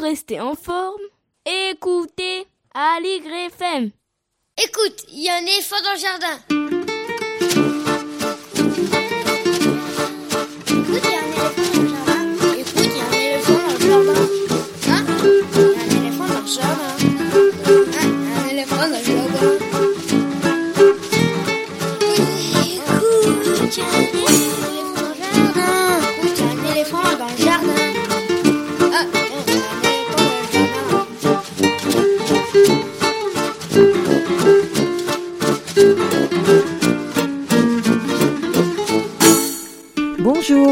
rester en forme, écoutez Aligre FM. Écoute, il y a un éléphant dans le jardin.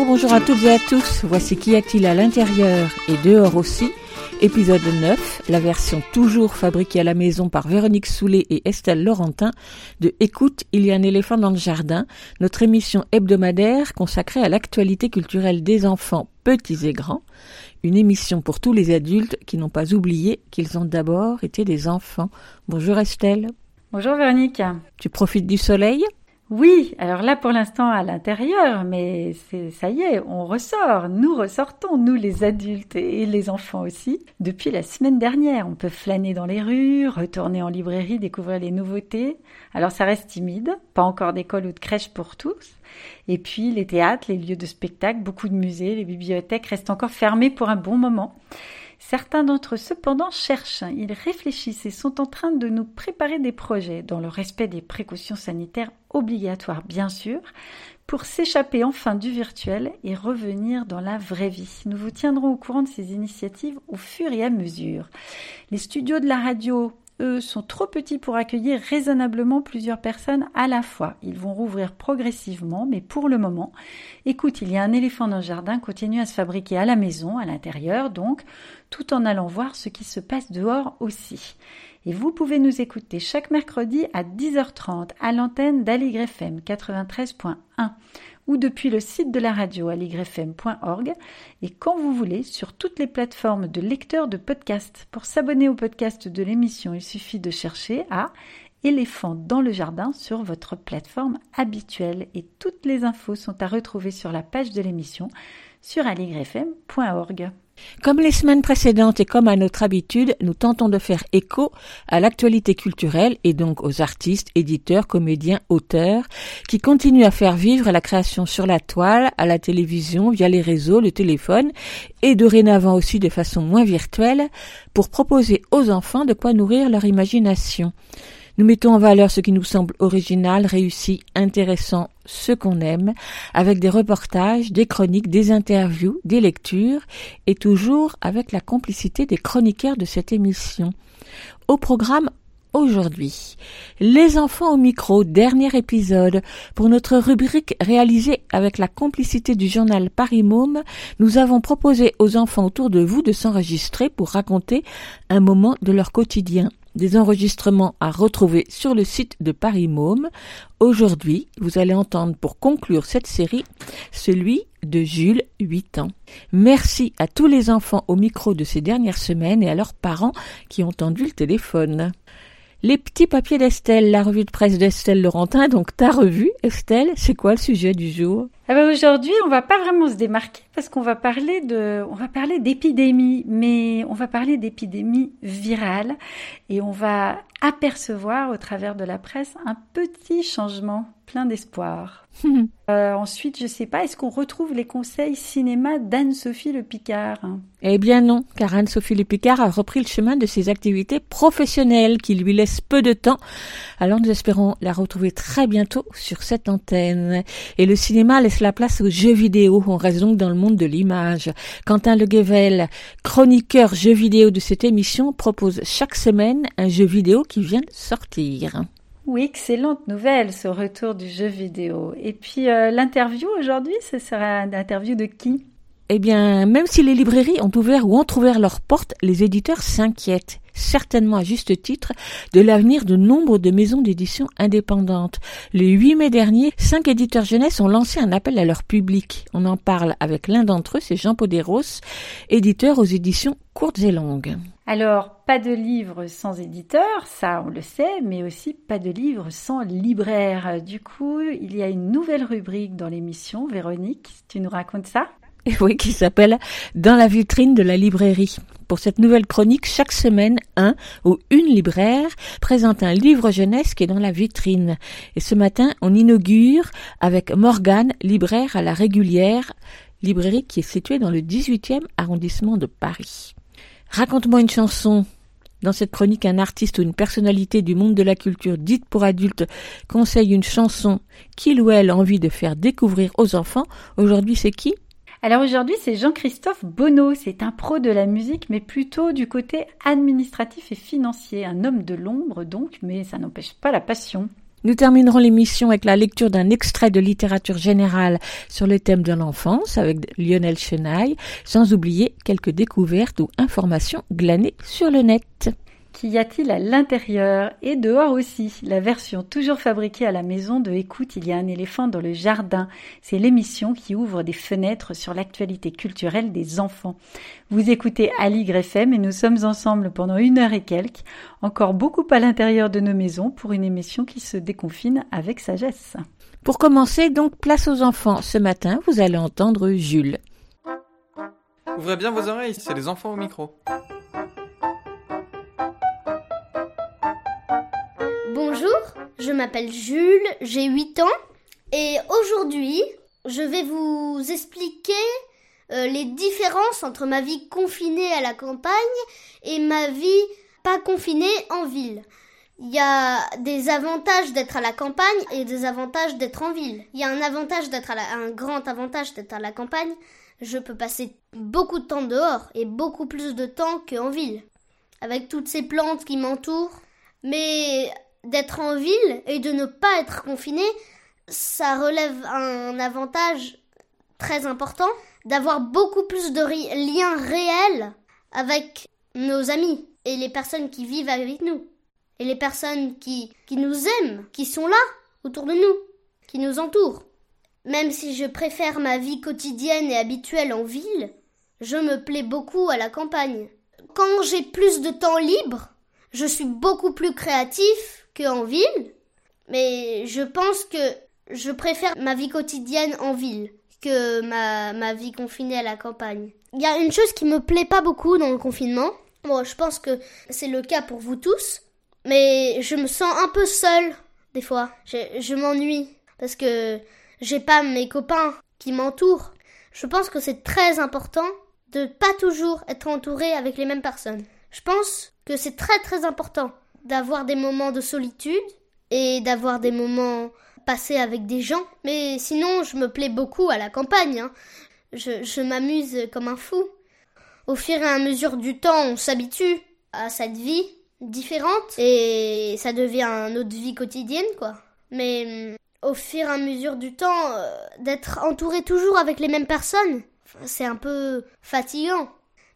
Bonjour, à toutes et à tous. Voici Qu'y a-t-il à l'intérieur et dehors aussi Épisode 9, la version toujours fabriquée à la maison par Véronique Soulet et Estelle Laurentin de Écoute, il y a un éléphant dans le jardin, notre émission hebdomadaire consacrée à l'actualité culturelle des enfants petits et grands, une émission pour tous les adultes qui n'ont pas oublié qu'ils ont d'abord été des enfants. Bonjour Estelle. Bonjour Véronique. Tu profites du soleil? Oui, alors là pour l'instant à l'intérieur, mais ça y est, on ressort. Nous ressortons, nous les adultes et les enfants aussi. Depuis la semaine dernière, on peut flâner dans les rues, retourner en librairie, découvrir les nouveautés. Alors ça reste timide, pas encore d'école ou de crèche pour tous. Et puis les théâtres, les lieux de spectacle, beaucoup de musées, les bibliothèques restent encore fermés pour un bon moment. Certains d'entre eux, cependant, cherchent, ils réfléchissent et sont en train de nous préparer des projets, dans le respect des précautions sanitaires obligatoires, bien sûr, pour s'échapper enfin du virtuel et revenir dans la vraie vie. Nous vous tiendrons au courant de ces initiatives au fur et à mesure. Les studios de la radio eux, sont trop petits pour accueillir raisonnablement plusieurs personnes à la fois. Ils vont rouvrir progressivement, mais pour le moment, écoute, il y a un éléphant dans le jardin, continue à se fabriquer à la maison, à l'intérieur donc, tout en allant voir ce qui se passe dehors aussi. Et vous pouvez nous écouter chaque mercredi à 10h30 à l'antenne d'Aligre FM 93.1 ou depuis le site de la radio aligrefm.org et quand vous voulez sur toutes les plateformes de lecteurs de podcasts. Pour s'abonner au podcast de l'émission, il suffit de chercher à éléphant dans le jardin sur votre plateforme habituelle et toutes les infos sont à retrouver sur la page de l'émission sur aligrefm.org. Comme les semaines précédentes et comme à notre habitude, nous tentons de faire écho à l'actualité culturelle et donc aux artistes, éditeurs, comédiens, auteurs qui continuent à faire vivre la création sur la toile, à la télévision, via les réseaux, le téléphone et dorénavant aussi de façon moins virtuelle pour proposer aux enfants de quoi nourrir leur imagination. Nous mettons en valeur ce qui nous semble original, réussi, intéressant, ce qu'on aime, avec des reportages, des chroniques, des interviews, des lectures, et toujours avec la complicité des chroniqueurs de cette émission. Au programme aujourd'hui. Les enfants au micro, dernier épisode. Pour notre rubrique réalisée avec la complicité du journal Paris Môme, nous avons proposé aux enfants autour de vous de s'enregistrer pour raconter un moment de leur quotidien des enregistrements à retrouver sur le site de Paris Môme. Aujourd'hui, vous allez entendre pour conclure cette série celui de Jules, 8 ans. Merci à tous les enfants au micro de ces dernières semaines et à leurs parents qui ont tendu le téléphone. Les petits papiers d'Estelle, la revue de presse d'Estelle Laurentin, donc ta revue, Estelle, c'est quoi le sujet du jour? Ah ben aujourd'hui, on va pas vraiment se démarquer parce qu'on va parler de, on va parler d'épidémie, mais on va parler d'épidémie virale et on va apercevoir au travers de la presse un petit changement plein d'espoir. euh, ensuite, je sais pas, est-ce qu'on retrouve les conseils cinéma d'Anne-Sophie Le Picard? Eh bien non, car Anne-Sophie Le Picard a repris le chemin de ses activités professionnelles qui lui laissent peu de temps. Alors nous espérons la retrouver très bientôt sur cette antenne. Et le cinéma laisse la place aux jeux vidéo. On reste donc dans le monde de l'image. Quentin Le Guevel, chroniqueur jeux vidéo de cette émission, propose chaque semaine un jeu vidéo qui vient de sortir. Oui, excellente nouvelle, ce retour du jeu vidéo. Et puis euh, l'interview aujourd'hui, ce sera une interview de qui? Eh bien, même si les librairies ont ouvert ou entrouvert leurs portes, les éditeurs s'inquiètent certainement à juste titre, de l'avenir de nombre de maisons d'édition indépendantes. Le 8 mai dernier, cinq éditeurs jeunesse ont lancé un appel à leur public. On en parle avec l'un d'entre eux, c'est Jean Poderos, éditeur aux éditions courtes et longues. Alors, pas de livre sans éditeur, ça on le sait, mais aussi pas de livre sans libraire. Du coup, il y a une nouvelle rubrique dans l'émission. Véronique, tu nous racontes ça? Oui, qui s'appelle Dans la vitrine de la librairie. Pour cette nouvelle chronique, chaque semaine, un ou une libraire présente un livre jeunesse qui est dans la vitrine. Et ce matin, on inaugure avec Morgane, libraire à la régulière, librairie qui est située dans le 18e arrondissement de Paris. Raconte-moi une chanson. Dans cette chronique, un artiste ou une personnalité du monde de la culture dite pour adultes conseille une chanson qu'il ou elle a envie de faire découvrir aux enfants. Aujourd'hui, c'est qui? Alors aujourd'hui, c'est Jean-Christophe Bonneau. C'est un pro de la musique, mais plutôt du côté administratif et financier. Un homme de l'ombre, donc, mais ça n'empêche pas la passion. Nous terminerons l'émission avec la lecture d'un extrait de littérature générale sur le thème de l'enfance avec Lionel Chenaille, sans oublier quelques découvertes ou informations glanées sur le net. Qu'y a-t-il à l'intérieur et dehors aussi La version toujours fabriquée à la maison de Écoute, il y a un éléphant dans le jardin. C'est l'émission qui ouvre des fenêtres sur l'actualité culturelle des enfants. Vous écoutez Ali FM et nous sommes ensemble pendant une heure et quelques, encore beaucoup à l'intérieur de nos maisons pour une émission qui se déconfine avec sagesse. Pour commencer, donc, place aux enfants. Ce matin, vous allez entendre Jules. Ouvrez bien vos oreilles, c'est les enfants au micro. Bonjour, je m'appelle Jules, j'ai 8 ans et aujourd'hui je vais vous expliquer euh, les différences entre ma vie confinée à la campagne et ma vie pas confinée en ville. Il y a des avantages d'être à la campagne et des avantages d'être en ville. Il y a un avantage d'être à un grand avantage d'être à la campagne. Je peux passer beaucoup de temps dehors et beaucoup plus de temps qu'en ville. Avec toutes ces plantes qui m'entourent. Mais d'être en ville et de ne pas être confiné, ça relève un avantage très important d'avoir beaucoup plus de liens réels avec nos amis et les personnes qui vivent avec nous et les personnes qui, qui nous aiment, qui sont là autour de nous, qui nous entourent. Même si je préfère ma vie quotidienne et habituelle en ville, je me plais beaucoup à la campagne. Quand j'ai plus de temps libre, je suis beaucoup plus créatif en ville, mais je pense que je préfère ma vie quotidienne en ville que ma, ma vie confinée à la campagne. Il y a une chose qui me plaît pas beaucoup dans le confinement. Bon, je pense que c'est le cas pour vous tous, mais je me sens un peu seule des fois. Je, je m'ennuie parce que j'ai pas mes copains qui m'entourent. Je pense que c'est très important de pas toujours être entouré avec les mêmes personnes. Je pense que c'est très très important d'avoir des moments de solitude et d'avoir des moments passés avec des gens. Mais sinon, je me plais beaucoup à la campagne. Hein. Je, m'amuse comme un fou. Au fur et à mesure du temps, on s'habitue à cette vie différente et ça devient notre vie quotidienne, quoi. Mais au fur et à mesure du temps, euh, d'être entouré toujours avec les mêmes personnes, c'est un peu fatigant.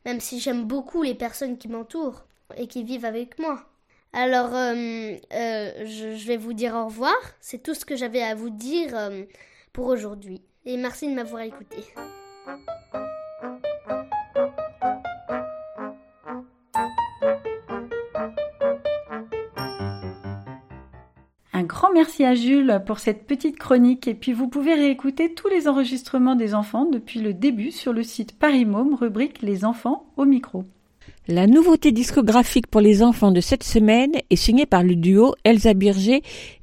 Même si j'aime beaucoup les personnes qui m'entourent et qui vivent avec moi. Alors, euh, euh, je, vais vous dire au revoir. C'est tout ce que j'avais à vous dire euh, pour aujourd'hui. Et merci de m'avoir écouté. Un grand merci à Jules pour cette petite chronique et puis vous pouvez réécouter tous les enregistrements des enfants depuis le début sur le site Paris rubrique Les enfants au micro. La nouveauté discographique pour les enfants de cette semaine est signée par le duo Elsa Birger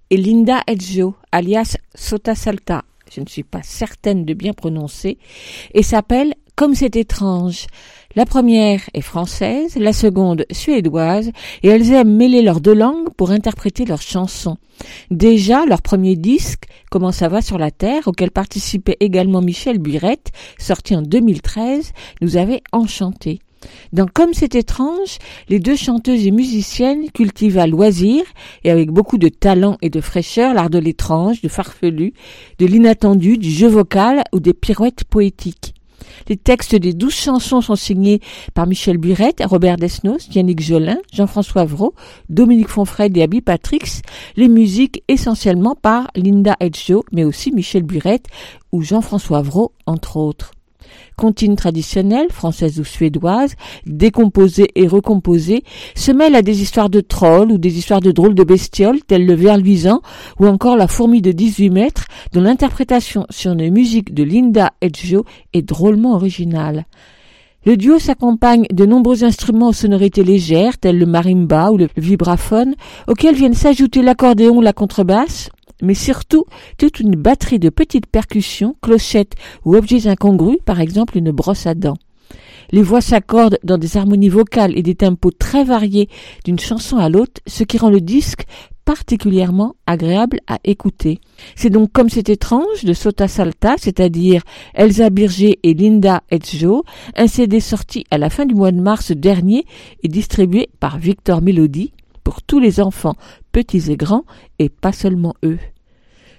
et Linda Edjo, alias Sota Salta. Je ne suis pas certaine de bien prononcer, et s'appelle Comme c'est étrange. La première est française, la seconde suédoise, et elles aiment mêler leurs deux langues pour interpréter leurs chansons. Déjà, leur premier disque, Comment ça va sur la Terre, auquel participait également Michel Burette, sorti en 2013, nous avait enchantés. Dans Comme c'est étrange, les deux chanteuses et musiciennes cultivent à loisir et avec beaucoup de talent et de fraîcheur l'art de l'étrange, du farfelu, de l'inattendu, du jeu vocal ou des pirouettes poétiques. Les textes des douze chansons sont signés par Michel Burette, Robert Desnos, Yannick Jolin, Jean-François Vraud, Dominique Fonfred et Abby Patrix. Les musiques essentiellement par Linda Edjo, mais aussi Michel Burette ou Jean-François Vraud, entre autres. Comptines traditionnelles, françaises ou suédoises, décomposées et recomposées, se mêlent à des histoires de trolls ou des histoires de drôles de bestioles telles le ver luisant ou encore la fourmi de 18 mètres dont l'interprétation sur une musique de Linda Edgeo est drôlement originale. Le duo s'accompagne de nombreux instruments aux sonorités légères, tels le marimba ou le vibraphone, auxquels viennent s'ajouter l'accordéon ou la contrebasse, mais surtout toute une batterie de petites percussions, clochettes ou objets incongrus, par exemple une brosse à dents. Les voix s'accordent dans des harmonies vocales et des tempos très variés d'une chanson à l'autre, ce qui rend le disque particulièrement agréable à écouter. C'est donc comme c'est étrange de Sota Salta, c'est-à-dire Elsa Birger et Linda Edzo, un CD sorti à la fin du mois de mars dernier et distribué par Victor Melody pour tous les enfants, petits et grands, et pas seulement eux.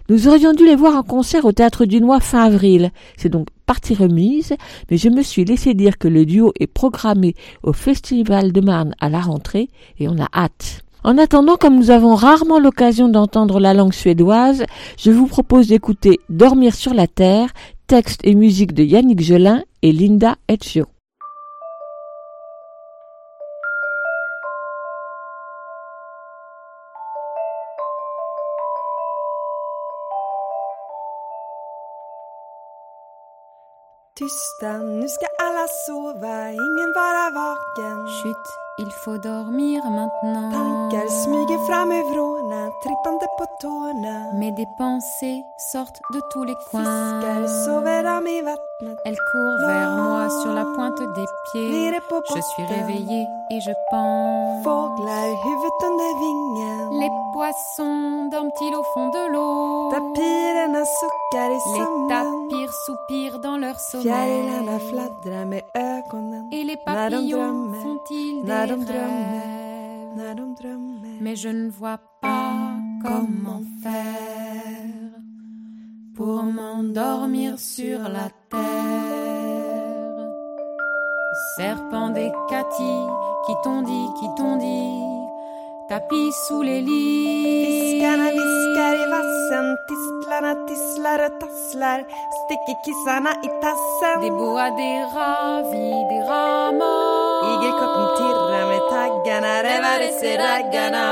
Nous aurions dû les voir en concert au Théâtre du Noir fin avril. C'est donc partie remise, mais je me suis laissé dire que le duo est programmé au Festival de Marne à la rentrée et on a hâte. En attendant, comme nous avons rarement l'occasion d'entendre la langue suédoise, je vous propose d'écouter Dormir sur la terre, texte et musique de Yannick Gelin et Linda Etchio. Tysta, nu ska alla sova, ingen vara vaken. Chut, il faut dormir maintenant. Tankar smyger fram ur vrårna, trippande på tårna. Mais des pensées sortent de tous les coins. Fiskar sover de i vattnet. Elles courent vers moi sur la pointe des pieds. Je suis réveillée et je pense. Fåglar, huvudet under vingen. Les poissons dorment-ils au fond de l'eau Les tapirs soupirent dans leur sommeil. Et les papillons font-ils des rêves? Mais je ne vois pas comment faire pour m'endormir sur la terre. Serpent des Cathy, qui t'ont dit, qui t'ont dit, tapis sous les lits. Fiskarna viskar i vassen, tistlarna tisslar och tasslar. Sticker kissarna i tassen. Des boas, des ravis, des rats morts. Igelkotten tirrar med taggarna, rävar sig raggarna.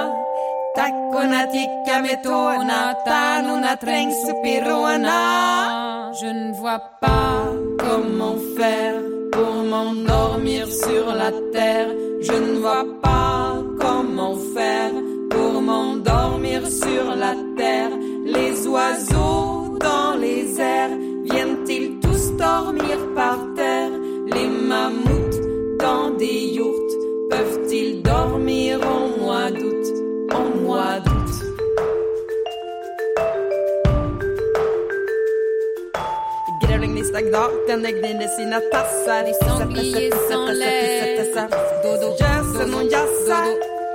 Tackorna tickar med tårna, tärnorna trängs upp i råna. Je ne vois pas Comment faire pour m'endormir sur la terre Je ne vois pas faire pour m'endormir sur la terre. Les oiseaux dans les airs viennent-ils tous dormir par terre Les mammouths dans des yourtes peuvent-ils dormir au mois d'août Au mois d'août. Den gnider sina tassar. Dodo.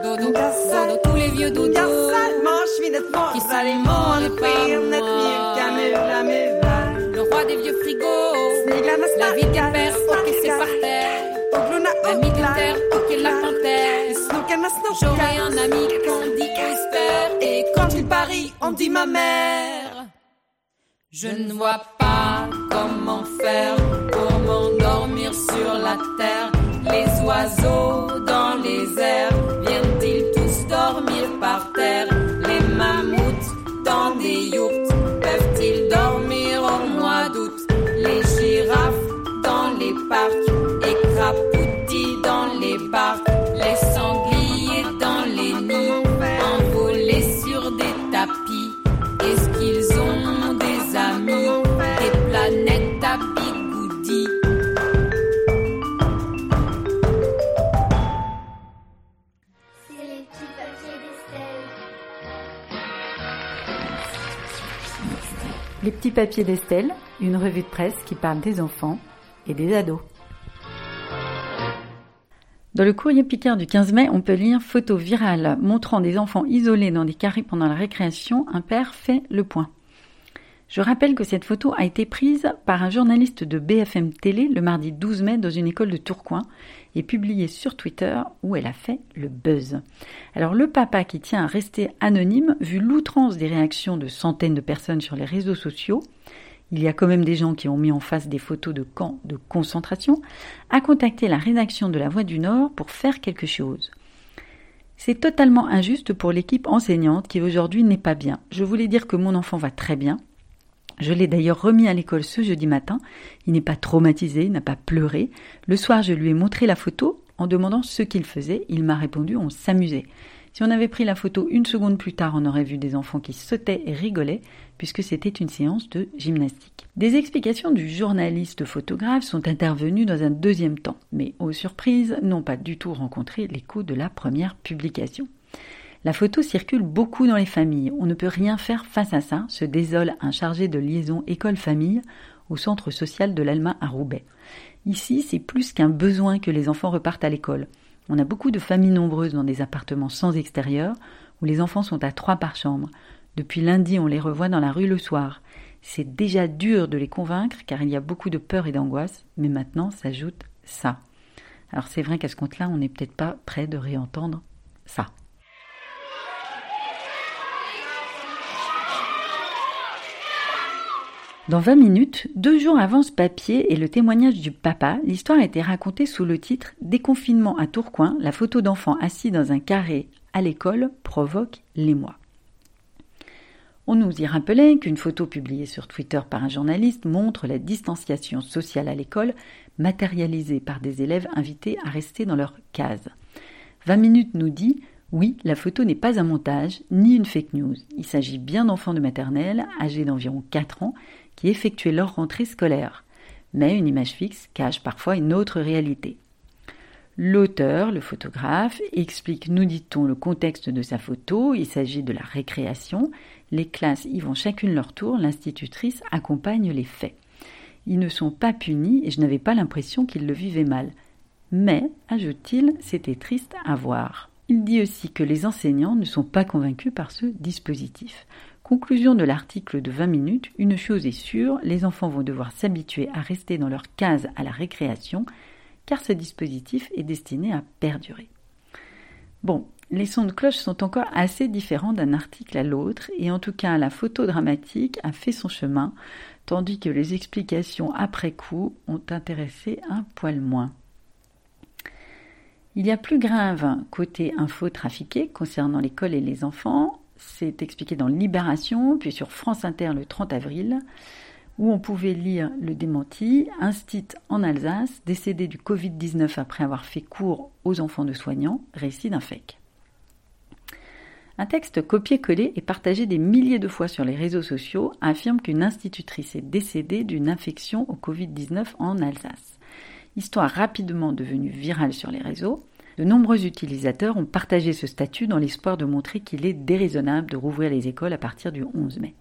Dodo, dodo, tous les vieux dodo. Jassar, marsvinet morrar i månskenet, mjuka mular murar. Le roi des vieux frigos. Sniglarna La vie des pères c'est par terre. De terre pocket la panthère. Snokar. un ami qu'on dit Whisper. Et quand il parie, on dit ma mère. Je ne vois pas Comment faire pour m'endormir sur la terre Les oiseaux dans les airs Les petits papiers d'Estelle, une revue de presse qui parle des enfants et des ados. Dans le courrier Picard du 15 mai, on peut lire photo virale montrant des enfants isolés dans des carrés pendant la récréation. Un père fait le point. Je rappelle que cette photo a été prise par un journaliste de BFM Télé le mardi 12 mai dans une école de Tourcoing et publiée sur Twitter où elle a fait le buzz. Alors le papa qui tient à rester anonyme, vu l'outrance des réactions de centaines de personnes sur les réseaux sociaux, il y a quand même des gens qui ont mis en face des photos de camps de concentration, a contacté la rédaction de La Voix du Nord pour faire quelque chose. C'est totalement injuste pour l'équipe enseignante qui aujourd'hui n'est pas bien. Je voulais dire que mon enfant va très bien. Je l'ai d'ailleurs remis à l'école ce jeudi matin. Il n'est pas traumatisé, n'a pas pleuré. Le soir, je lui ai montré la photo en demandant ce qu'il faisait. Il m'a répondu on s'amusait. Si on avait pris la photo une seconde plus tard, on aurait vu des enfants qui sautaient et rigolaient, puisque c'était une séance de gymnastique. Des explications du journaliste photographe sont intervenues dans un deuxième temps, mais aux surprises n'ont pas du tout rencontré l'écho de la première publication. La photo circule beaucoup dans les familles. On ne peut rien faire face à ça, se désole un chargé de liaison école-famille au centre social de l'Alma à Roubaix. Ici, c'est plus qu'un besoin que les enfants repartent à l'école. On a beaucoup de familles nombreuses dans des appartements sans extérieur, où les enfants sont à trois par chambre. Depuis lundi, on les revoit dans la rue le soir. C'est déjà dur de les convaincre, car il y a beaucoup de peur et d'angoisse, mais maintenant s'ajoute ça. Alors c'est vrai qu'à ce compte-là, on n'est peut-être pas prêt de réentendre ça. Dans 20 minutes, deux jours avant ce papier et le témoignage du papa, l'histoire a été racontée sous le titre Déconfinement à Tourcoing, la photo d'enfant assis dans un carré à l'école provoque l'émoi. On nous y rappelait qu'une photo publiée sur Twitter par un journaliste montre la distanciation sociale à l'école, matérialisée par des élèves invités à rester dans leur case. 20 minutes nous dit oui, la photo n'est pas un montage ni une fake news. Il s'agit bien d'enfants de maternelle, âgés d'environ 4 ans, qui effectuaient leur rentrée scolaire. Mais une image fixe cache parfois une autre réalité. L'auteur, le photographe, explique, nous dit-on, le contexte de sa photo. Il s'agit de la récréation. Les classes y vont chacune leur tour. L'institutrice accompagne les faits. Ils ne sont pas punis et je n'avais pas l'impression qu'ils le vivaient mal. Mais, ajoute-t-il, c'était triste à voir. Il dit aussi que les enseignants ne sont pas convaincus par ce dispositif. Conclusion de l'article de 20 minutes, une chose est sûre, les enfants vont devoir s'habituer à rester dans leur case à la récréation, car ce dispositif est destiné à perdurer. Bon, les sons de cloche sont encore assez différents d'un article à l'autre, et en tout cas la photo dramatique a fait son chemin, tandis que les explications après coup ont intéressé un poil moins. Il y a plus grave côté info trafiqué concernant l'école et les enfants, c'est expliqué dans Libération, puis sur France Inter le 30 avril, où on pouvait lire le démenti Instit en Alsace, décédé du Covid-19 après avoir fait cours aux enfants de soignants, récit d'un fake. Un texte copié-collé et partagé des milliers de fois sur les réseaux sociaux affirme qu'une institutrice est décédée d'une infection au Covid-19 en Alsace. Histoire rapidement devenue virale sur les réseaux, de nombreux utilisateurs ont partagé ce statut dans l'espoir de montrer qu'il est déraisonnable de rouvrir les écoles à partir du 11 mai.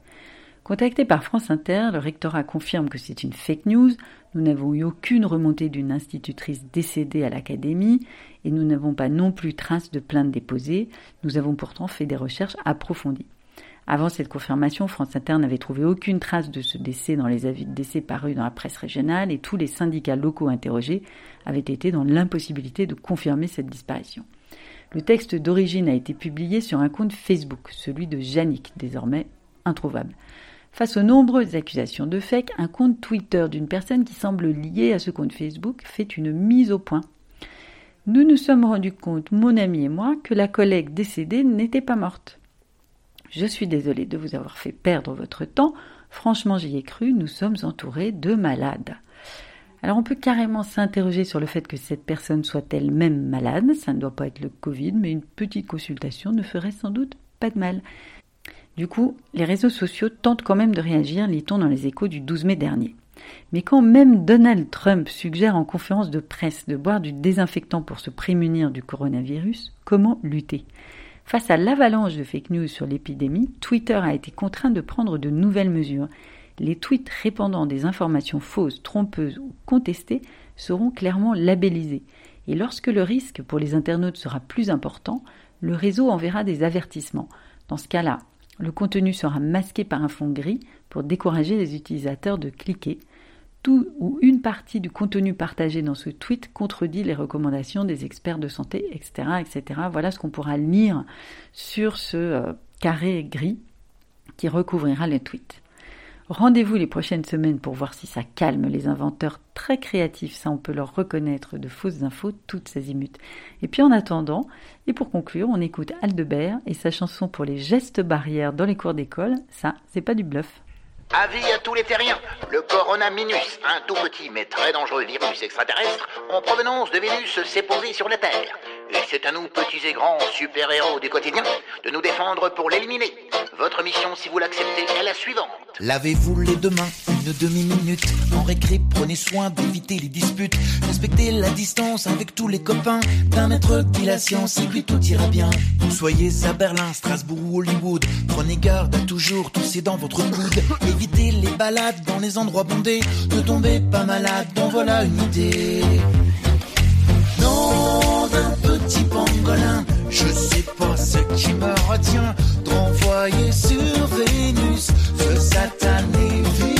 Contacté par France Inter, le rectorat confirme que c'est une fake news. Nous n'avons eu aucune remontée d'une institutrice décédée à l'académie et nous n'avons pas non plus trace de plainte déposée. Nous avons pourtant fait des recherches approfondies. Avant cette confirmation, France Inter n'avait trouvé aucune trace de ce décès dans les avis de décès parus dans la presse régionale et tous les syndicats locaux interrogés avaient été dans l'impossibilité de confirmer cette disparition. Le texte d'origine a été publié sur un compte Facebook, celui de Yannick, désormais introuvable. Face aux nombreuses accusations de fake, un compte Twitter d'une personne qui semble liée à ce compte Facebook fait une mise au point. Nous nous sommes rendus compte, mon ami et moi, que la collègue décédée n'était pas morte. Je suis désolée de vous avoir fait perdre votre temps. Franchement, j'y ai cru, nous sommes entourés de malades. Alors on peut carrément s'interroger sur le fait que cette personne soit elle-même malade, ça ne doit pas être le Covid, mais une petite consultation ne ferait sans doute pas de mal. Du coup, les réseaux sociaux tentent quand même de réagir, lit-on dans les échos du 12 mai dernier. Mais quand même Donald Trump suggère en conférence de presse de boire du désinfectant pour se prémunir du coronavirus, comment lutter? Face à l'avalanche de fake news sur l'épidémie, Twitter a été contraint de prendre de nouvelles mesures. Les tweets répandant des informations fausses, trompeuses ou contestées seront clairement labellisés. Et lorsque le risque pour les internautes sera plus important, le réseau enverra des avertissements. Dans ce cas-là, le contenu sera masqué par un fond gris pour décourager les utilisateurs de cliquer tout ou une partie du contenu partagé dans ce tweet contredit les recommandations des experts de santé, etc. etc. Voilà ce qu'on pourra lire sur ce euh, carré gris qui recouvrira les tweets. Rendez-vous les prochaines semaines pour voir si ça calme les inventeurs très créatifs, ça on peut leur reconnaître de fausses infos toutes ces. Et puis en attendant, et pour conclure, on écoute Aldebert et sa chanson pour les gestes barrières dans les cours d'école, ça c'est pas du bluff. Avis à tous les terriens, le Corona Minus, un tout petit mais très dangereux virus extraterrestre en provenance de Vénus, s'est posé sur la Terre. Et c'est à nous, petits et grands super-héros du quotidien, de nous défendre pour l'éliminer. Votre mission, si vous l'acceptez, est la suivante. Lavez-vous les deux mains une demi-minute. En récré, prenez soin d'éviter les disputes. Respectez la distance avec tous les copains. D'un maître qui la science et lui tout ira bien. Soyez à Berlin, Strasbourg ou Hollywood. Prenez garde à toujours tousser dans votre coude. Évitez les balades dans les endroits bondés. Ne tombez pas malade, bon voilà une idée. Non, d'un petit pangolin. Je sais pas ce qui me retient d'envoyer sur Vénus ce satané.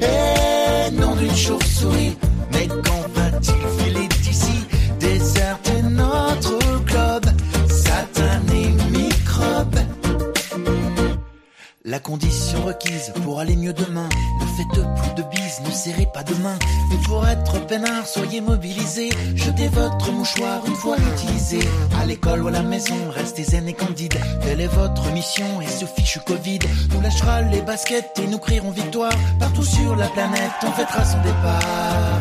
Et non d'une chauve-souris, La condition requise pour aller mieux demain. Ne faites plus de bises, ne serrez pas de main. Mais pour être peinard, soyez mobilisés. Jetez votre mouchoir une fois utilisé. À l'école ou à la maison, restez zen et candide. Telle est votre mission et ce fichu Covid nous lâchera les baskets et nous crierons victoire. Partout sur la planète, on fêtera son départ.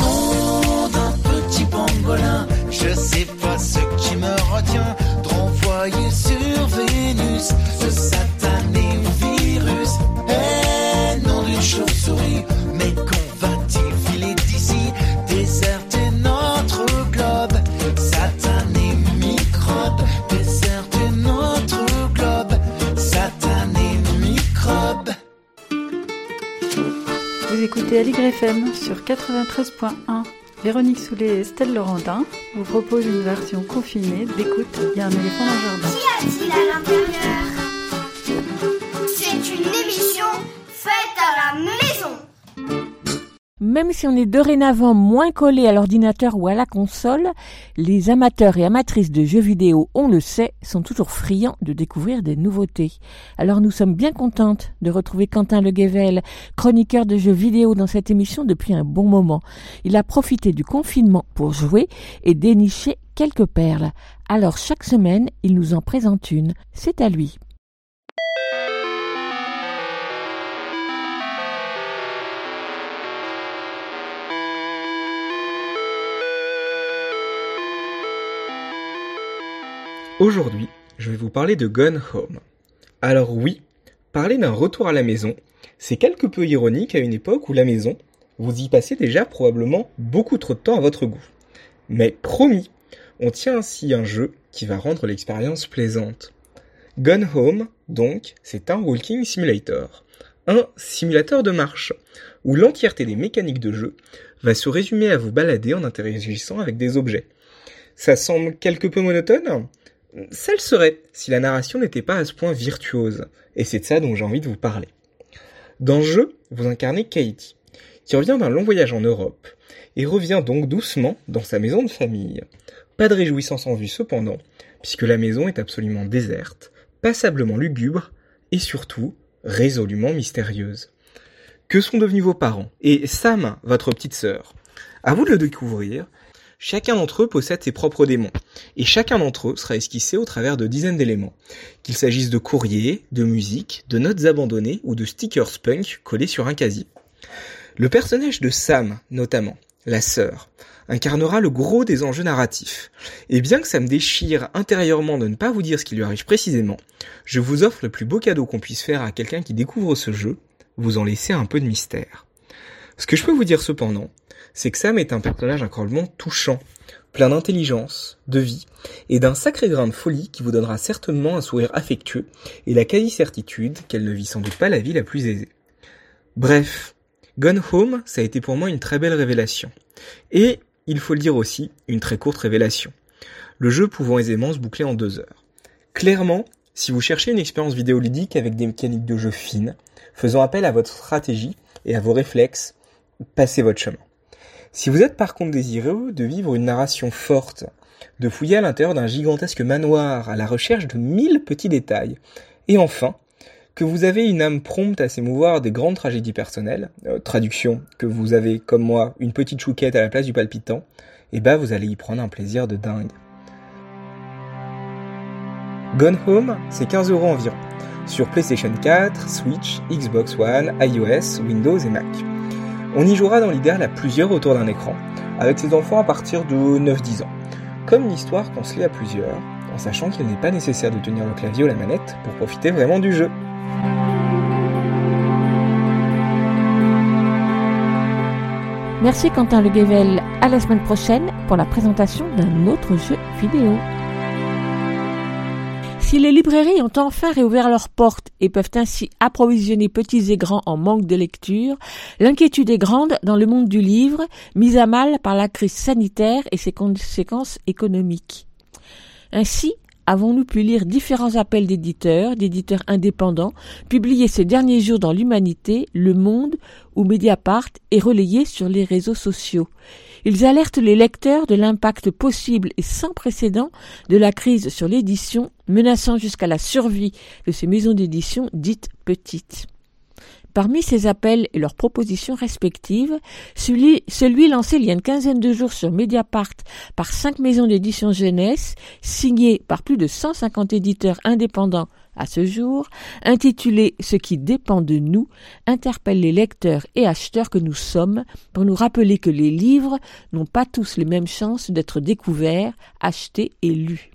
Nom d'un petit pangolin, je sais pas ce qui me retient de renvoyer sur Vénus ce satané virus. Et non d'une chauve-souris, mais quand va-t-il? Filer d'ici Déserter notre globe, satané microbe. Déserter notre globe, satané microbe. Vous écoutez Aligre FM sur 93.1. Véronique Soulet et Estelle Laurentin vous proposent une version confinée d'écoute Il y a un éléphant dans le jardin. Qu'y a-t-il à l'intérieur? Une émission faite à la maison. Même si on est dorénavant moins collé à l'ordinateur ou à la console, les amateurs et amatrices de jeux vidéo, on le sait, sont toujours friands de découvrir des nouveautés. Alors nous sommes bien contentes de retrouver Quentin Le Guével, chroniqueur de jeux vidéo dans cette émission depuis un bon moment. Il a profité du confinement pour jouer et dénicher quelques perles. Alors chaque semaine, il nous en présente une. C'est à lui. Aujourd'hui, je vais vous parler de Gone Home. Alors oui, parler d'un retour à la maison, c'est quelque peu ironique à une époque où la maison, vous y passez déjà probablement beaucoup trop de temps à votre goût. Mais promis, on tient ainsi un jeu qui va rendre l'expérience plaisante. Gone Home, donc, c'est un walking simulator, un simulateur de marche, où l'entièreté des mécaniques de jeu va se résumer à vous balader en interagissant avec des objets. Ça semble quelque peu monotone Ça le serait si la narration n'était pas à ce point virtuose, et c'est de ça dont j'ai envie de vous parler. Dans le jeu, vous incarnez Katie, qui revient d'un long voyage en Europe, et revient donc doucement dans sa maison de famille. Pas de réjouissance en vue cependant, puisque la maison est absolument déserte, passablement lugubre, et surtout résolument mystérieuse. Que sont devenus vos parents? Et Sam, votre petite sœur À vous de le découvrir. Chacun d'entre eux possède ses propres démons, et chacun d'entre eux sera esquissé au travers de dizaines d'éléments, qu'il s'agisse de courriers, de musique, de notes abandonnées ou de stickers punk collés sur un casier. Le personnage de Sam, notamment, la sœur, incarnera le gros des enjeux narratifs. Et bien que ça me déchire intérieurement de ne pas vous dire ce qui lui arrive précisément, je vous offre le plus beau cadeau qu'on puisse faire à quelqu'un qui découvre ce jeu, vous en laisser un peu de mystère. Ce que je peux vous dire cependant, c'est que Sam est un personnage incroyablement touchant, plein d'intelligence, de vie, et d'un sacré grain de folie qui vous donnera certainement un sourire affectueux et la quasi-certitude qu'elle ne vit sans doute pas la vie la plus aisée. Bref, Gone Home, ça a été pour moi une très belle révélation. Et, il faut le dire aussi, une très courte révélation. Le jeu pouvant aisément se boucler en deux heures. Clairement, si vous cherchez une expérience vidéoludique avec des mécaniques de jeu fines, faisant appel à votre stratégie et à vos réflexes, passez votre chemin. Si vous êtes par contre désireux de vivre une narration forte, de fouiller à l'intérieur d'un gigantesque manoir à la recherche de mille petits détails, et enfin, que vous avez une âme prompte à s'émouvoir des grandes tragédies personnelles, euh, traduction, que vous avez, comme moi, une petite chouquette à la place du palpitant, et bah vous allez y prendre un plaisir de dingue. Gone Home, c'est 15 euros environ, sur PlayStation 4, Switch, Xbox One, iOS, Windows et Mac. On y jouera dans l'idéal à plusieurs autour d'un écran, avec ses enfants à partir de 9-10 ans. Comme une histoire qu'on se lit à plusieurs, en sachant qu'il n'est pas nécessaire de tenir le clavier ou la manette pour profiter vraiment du jeu. Merci Quentin Le Guével. À la semaine prochaine pour la présentation d'un autre jeu vidéo. Si les librairies ont enfin réouvert leurs portes et peuvent ainsi approvisionner petits et grands en manque de lecture, l'inquiétude est grande dans le monde du livre, mis à mal par la crise sanitaire et ses conséquences économiques. Ainsi, avons-nous pu lire différents appels d'éditeurs, d'éditeurs indépendants, publiés ces derniers jours dans l'Humanité, Le Monde ou Mediapart et relayés sur les réseaux sociaux. Ils alertent les lecteurs de l'impact possible et sans précédent de la crise sur l'édition, menaçant jusqu'à la survie de ces maisons d'édition dites petites. Parmi ces appels et leurs propositions respectives, celui, lancé il y a une quinzaine de jours sur Mediapart par cinq maisons d'édition jeunesse, signé par plus de 150 éditeurs indépendants à ce jour, intitulé Ce qui dépend de nous, interpelle les lecteurs et acheteurs que nous sommes pour nous rappeler que les livres n'ont pas tous les mêmes chances d'être découverts, achetés et lus.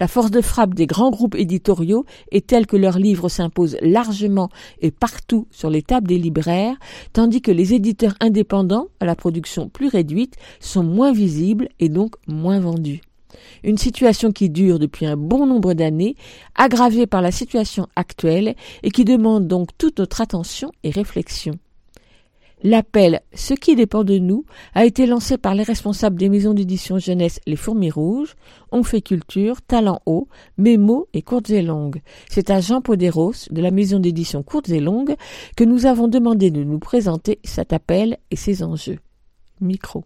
La force de frappe des grands groupes éditoriaux est telle que leurs livres s'imposent largement et partout sur les tables des libraires, tandis que les éditeurs indépendants, à la production plus réduite, sont moins visibles et donc moins vendus. Une situation qui dure depuis un bon nombre d'années, aggravée par la situation actuelle et qui demande donc toute notre attention et réflexion. L'appel Ce qui dépend de nous a été lancé par les responsables des maisons d'édition jeunesse Les Fourmis Rouges, On fait culture, Talent haut, Mémo et Courtes et Longues. C'est à Jean Poderos de la maison d'édition Courtes et Longues que nous avons demandé de nous présenter cet appel et ses enjeux. Micro.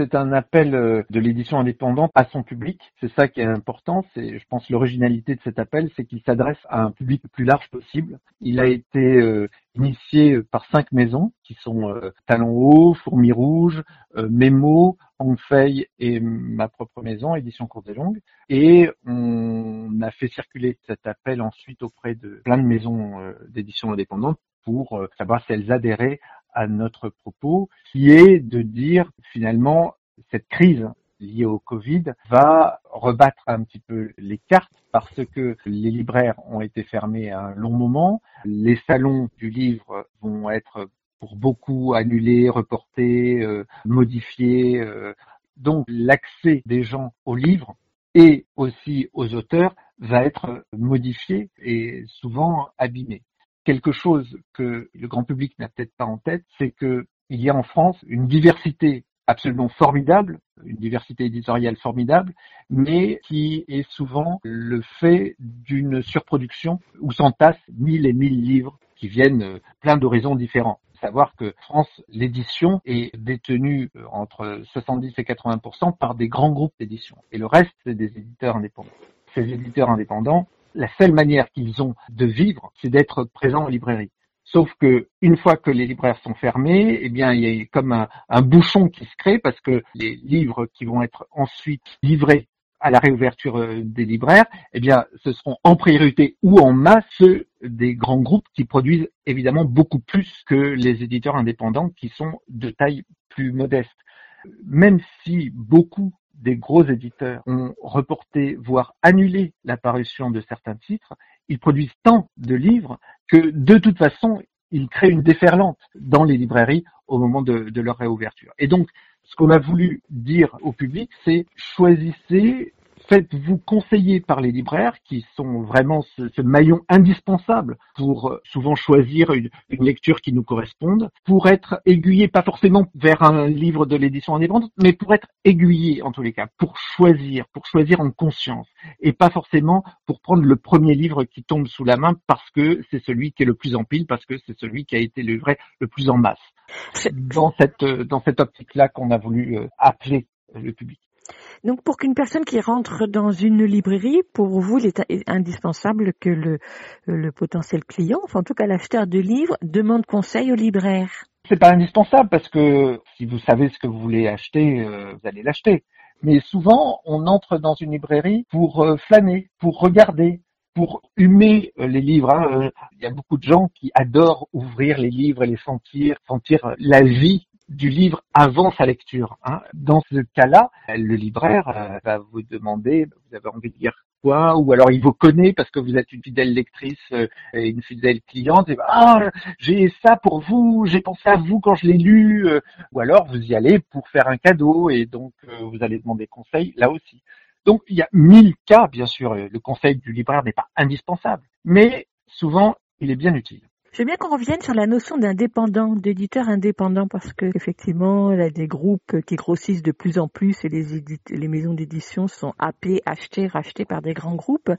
C'est un appel euh, de l'édition indépendante à son public. C'est ça qui est important. C'est, je pense, l'originalité de cet appel, c'est qu'il s'adresse à un public le plus large possible. Il a été euh, initié par cinq maisons qui sont euh, Talon Haut, Fourmi Rouge, euh, Mémo, Onfeuille et ma propre maison, Édition Courte et Longue. Et on a fait circuler cet appel ensuite auprès de plein de maisons d'édition indépendante pour savoir si elles adhéraient à notre propos, qui est de dire finalement cette crise liée au Covid va rebattre un petit peu les cartes parce que les libraires ont été fermés un long moment, les salons du livre vont être pour beaucoup annulés, reportés, euh, modifiés. Euh. donc l'accès des gens aux livres et aussi aux auteurs va être modifié et souvent abîmé quelque chose que le grand public n'a peut-être pas en tête, c'est qu'il y a en France une diversité absolument formidable, une diversité éditoriale formidable, mais qui est souvent le fait d'une surproduction où s'entassent mille et mille livres qui viennent plein d'horizons différents. Savoir que France, l'édition est détenue entre 70 et 80% par des grands groupes d'édition, et le reste, c'est des éditeurs indépendants. Ces éditeurs indépendants, la seule manière qu'ils ont de vivre, c'est d'être présents en librairie. Sauf que une fois que les libraires sont fermés, eh bien il y a comme un, bouchon qui se crée parce que les livres qui vont être ensuite livrés à la réouverture euh, des libraires, eh bien ce seront en priorité ou en masse des grands groupes qui produisent évidemment beaucoup plus que les éditeurs indépendants qui sont de taille plus modeste. Même si beaucoup des gros éditeurs ont reporté, voire annulé l'apparition de certains titres, ils produisent tant de livres que de toute façon, ils créent une déferlante dans les librairies au moment de, de leur réouverture. Et donc, ce qu'on a voulu dire au public, c'est choisissez faites-vous conseiller par les libraires qui sont vraiment ce, maillon indispensable pour euh, souvent choisir une, lecture qui nous corresponde, pour être aiguillé pas forcément vers un livre de l'édition indépendante, mais pour être aiguillé en tous les cas, pour choisir, pour choisir en conscience et pas forcément pour prendre le premier livre qui tombe sous la main parce que c'est celui qui est le plus en pile, parce que c'est celui qui a été livré le plus en masse. Dans cette, dans cette optique-là qu'on a voulu euh, appeler le public. Donc pour qu'une personne qui rentre dans une librairie, pour vous, il est indispensable que le, potentiel client, enfin en tout cas l'acheteur de livres, demande conseil au libraire. C'est pas indispensable parce que si vous savez ce que vous voulez acheter, euh, vous allez l'acheter. Mais souvent, on entre dans une librairie pour euh, flâner, pour regarder, pour humer euh, les livres. Hein. Il y a beaucoup de gens qui adorent ouvrir les livres et les sentir, sentir la vie du livre avant sa lecture. Hein. Dans ce cas-là, le libraire euh, va vous demander, vous avez envie de lire quoi, ou alors il vous connaît parce que vous êtes une fidèle lectrice euh, et une fidèle cliente, et ah j'ai ça pour vous, j'ai pensé à vous quand je l'ai lu, euh. ou alors vous y allez pour faire un cadeau et donc vous allez demander conseil là aussi. Donc il y a mille cas, bien sûr, le conseil du libraire n'est pas indispensable, mais souvent il est bien utile. Je veux bien qu'on revienne sur la notion d'indépendant, d'éditeur indépendant, parce que effectivement, il y a des groupes qui grossissent de plus en plus et les, les maisons d'édition sont happées, achetées, rachetées par des grands groupes.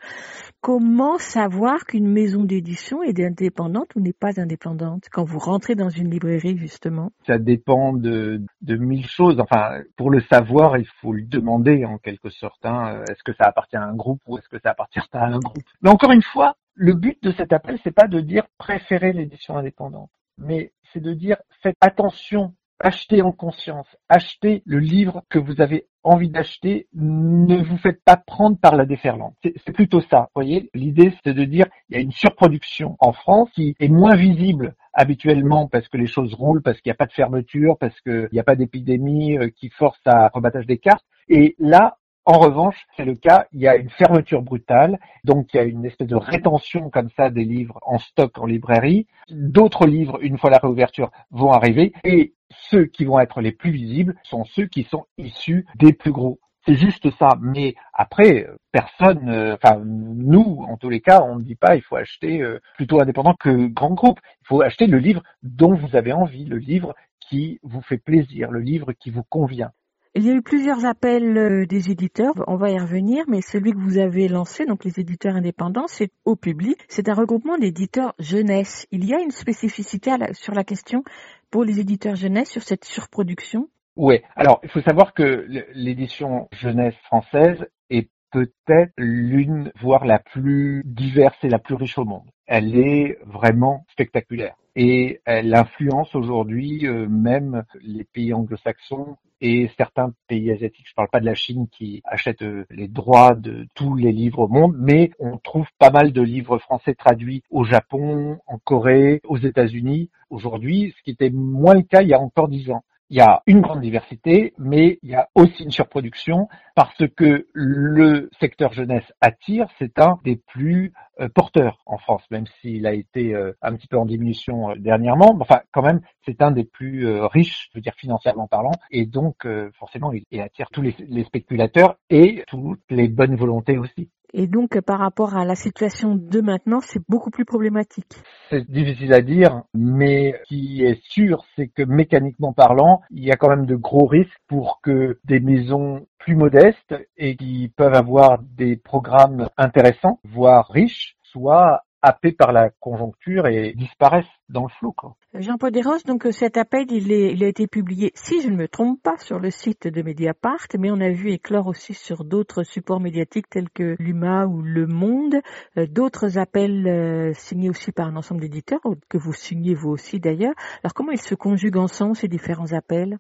Comment savoir qu'une maison d'édition est indépendante ou n'est pas indépendante quand vous rentrez dans une librairie, justement? Ça dépend de, de mille choses. Enfin, pour le savoir, il faut le demander en quelque sorte. Hein. Est-ce que ça appartient à un groupe ou est-ce que ça appartient à un groupe? Mais encore une fois, le but de cet appel, c'est pas de dire préférez l'édition indépendante, mais c'est de dire faites attention, achetez en conscience, achetez le livre que vous avez envie d'acheter, ne vous faites pas prendre par la déferlante. C'est plutôt ça. Voyez, l'idée c'est de dire il y a une surproduction en France qui est moins visible habituellement parce que les choses roulent, parce qu'il n'y a pas de fermeture, parce qu'il n'y a pas d'épidémie euh, qui force à rebattage des cartes. Et là, en revanche, c'est le cas, il y a une fermeture brutale, donc il y a une espèce de rétention comme ça des livres en stock en librairie. D'autres livres, une fois la réouverture, vont arriver et ceux qui vont être les plus visibles sont ceux qui sont issus des plus gros. C'est juste ça. Mais après, personne, euh, enfin nous, en tous les cas, on ne dit pas il faut acheter euh, plutôt indépendant que grand groupe. Il faut acheter le livre dont vous avez envie, le livre qui vous fait plaisir, le livre qui vous convient. Il y a eu plusieurs appels euh, des éditeurs, on va y revenir, mais celui que vous avez lancé, donc les éditeurs indépendants, c'est au public. C'est un regroupement d'éditeurs jeunesse. Il y a une spécificité sur la question pour les éditeurs jeunesse sur cette surproduction? Oui, alors il faut savoir que l'édition jeunesse française est peut-être l'une, voire la plus diverse et la plus riche au monde. Elle est vraiment spectaculaire et elle influence aujourd'hui euh, même les pays anglo-saxons et certains pays asiatiques. Je ne parle pas de la Chine qui achète euh, les droits de tous les livres au monde, mais on trouve pas mal de livres français traduits au Japon, en Corée, aux États-Unis aujourd'hui, ce qui était moins le cas il y a encore dix ans il y a une grande diversité, mais il y a aussi une surproduction parce que le secteur jeunesse attire, c'est un des plus euh, porteurs en France, même s'il a été euh, un petit peu en diminution euh, dernièrement. Enfin, quand même, c'est un des plus riches, je veux dire financièrement parlant, et donc forcément, il, attire tous les spéculateurs et toutes les bonnes volontés aussi. Et donc, par rapport à la situation de maintenant, c'est beaucoup plus problématique. C'est difficile à dire, mais ce qui est sûr, c'est que mécaniquement parlant, il y a quand même de gros risques pour que des maisons plus modestes et qui peuvent avoir des programmes intéressants, voire riches, soient happés par la conjoncture et disparaissent dans le flou. Jean-Paul donc euh, cet appel, il, il, a été publié, si je ne me trompe pas, sur le site de Mediapart, mais on a vu éclore aussi sur d'autres supports médiatiques tels que l'UMA ou Le Monde, euh, d'autres appels euh, signés aussi par un ensemble d'éditeurs, que vous signez vous aussi d'ailleurs. Alors comment ils se conjuguent ensemble, ces différents appels?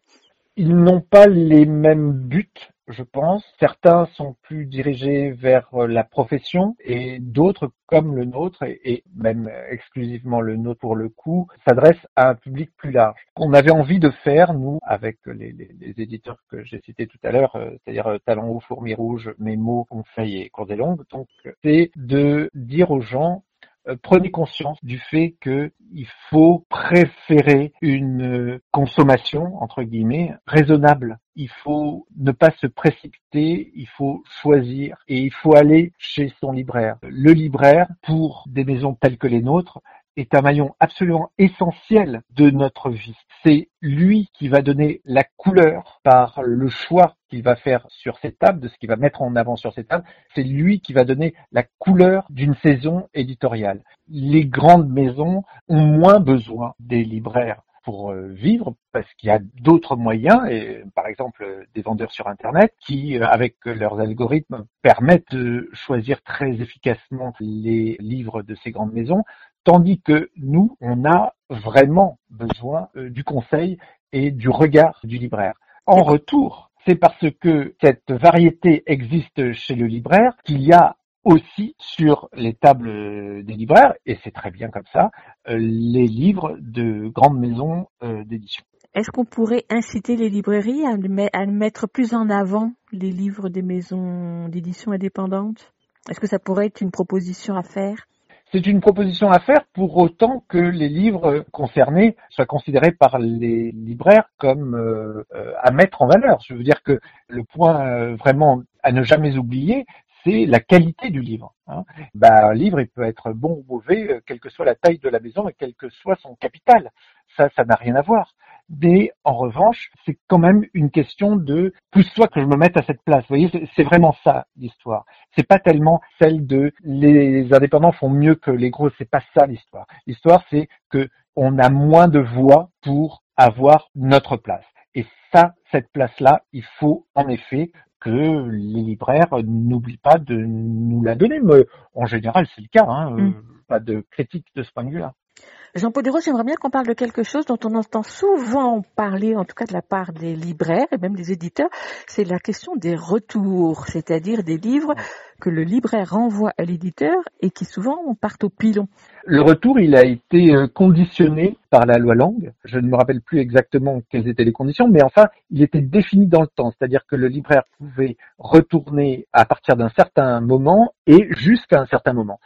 Ils n'ont pas les mêmes buts je pense. Certains sont plus dirigés vers euh, la profession et d'autres, comme le nôtre, et même exclusivement le nôtre pour le coup, s'adressent à un public plus large. On avait envie de faire, nous, avec les, éditeurs que j'ai cités tout à l'heure, euh, c'est-à-dire euh, Talon Haut, Fourmi Rouge, Mémo, Confeil et Cours des Longues, donc c'est de dire aux gens euh, prenez conscience du fait qu'il faut préférer une euh, consommation, entre guillemets, raisonnable. Il faut ne pas se précipiter, il faut choisir et il faut aller chez son libraire. Le libraire, pour des maisons telles que les nôtres, est un maillon absolument essentiel de notre vie. C'est lui qui va donner la couleur par le choix qu'il va faire sur ses tables, de ce qu'il va mettre en avant sur ses tables. C'est lui qui va donner la couleur d'une saison éditoriale. Les grandes maisons ont moins besoin des libraires pour euh, vivre parce qu'il y a d'autres moyens, et par exemple des vendeurs sur Internet qui, euh, avec leurs algorithmes, permettent de choisir très efficacement les livres de ces grandes maisons, tandis que nous, on a vraiment besoin du conseil et du regard du libraire. En retour, c'est parce que cette variété existe chez le libraire qu'il y a aussi sur les tables des libraires, et c'est très bien comme ça, les livres de grandes maisons d'édition. Est-ce qu'on pourrait inciter les librairies à, mettre plus en avant les livres des maisons d'édition indépendantes? Est-ce que ça pourrait être une proposition à faire? C'est une proposition à faire pour autant que les livres concernés soient considérés par les libraires comme euh, à mettre en valeur. Je veux dire que le point euh, vraiment à ne jamais oublier, c'est la qualité du livre. Hein. Bah, un livre, il peut être bon ou mauvais, euh, quelle que soit la taille de la maison et quel que soit son capital. Ça, ça n'a rien à voir. Mais en revanche, c'est quand même une question de pousse-toi que je me mette à cette place. Vous voyez, c'est vraiment ça l'histoire. C'est pas tellement celle de les indépendants font mieux que les gros. C'est pas ça l'histoire. L'histoire, c'est que on a moins de voix pour avoir notre place. Et ça, cette place-là, il faut en effet que les libraires n'oublient pas de nous la donner. Mais en général, c'est le cas. Hein, mm. Pas de critique de ce point de vue-là. Jean-Paul Desroses, j'aimerais bien qu'on parle de quelque chose dont on entend souvent parler, en tout cas de la part des libraires et même des éditeurs, c'est la question des retours, c'est-à-dire des livres que le libraire renvoie à l'éditeur et qui souvent partent au pilon. Le retour, il a été euh, conditionné par la loi Langue. Je ne me rappelle plus exactement quelles étaient les conditions, mais enfin, il était défini dans le temps, c'est-à-dire que le libraire pouvait retourner à partir d'un certain moment et jusqu'à un certain moment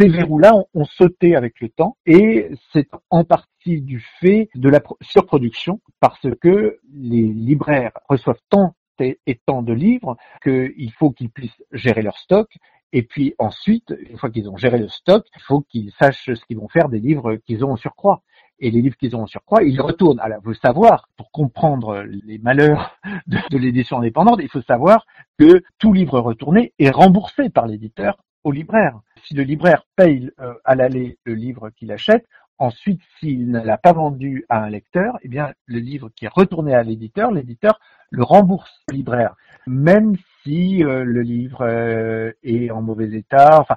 ces verrous-là ont, sauté avec le temps et c'est en partie du fait de la surproduction parce que les libraires reçoivent tant et tant de livres qu'il faut qu'ils puissent gérer leur stock et puis ensuite, une fois qu'ils ont géré le stock, il faut qu'ils sachent ce qu'ils vont faire des livres qu'ils ont en surcroît. Et les livres qu'ils ont en surcroît, ils retournent. Alors, il faut savoir, pour comprendre les malheurs de, de l'édition indépendante, il faut savoir que tout livre retourné est remboursé par l'éditeur au libraire. Si le libraire paye euh, à l'aller le livre qu'il achète, ensuite, s'il ne l'a pas vendu à un lecteur, eh bien, le livre qui est retourné à l'éditeur, l'éditeur le rembourse au libraire, même si euh, le livre euh, est en mauvais état. Enfin,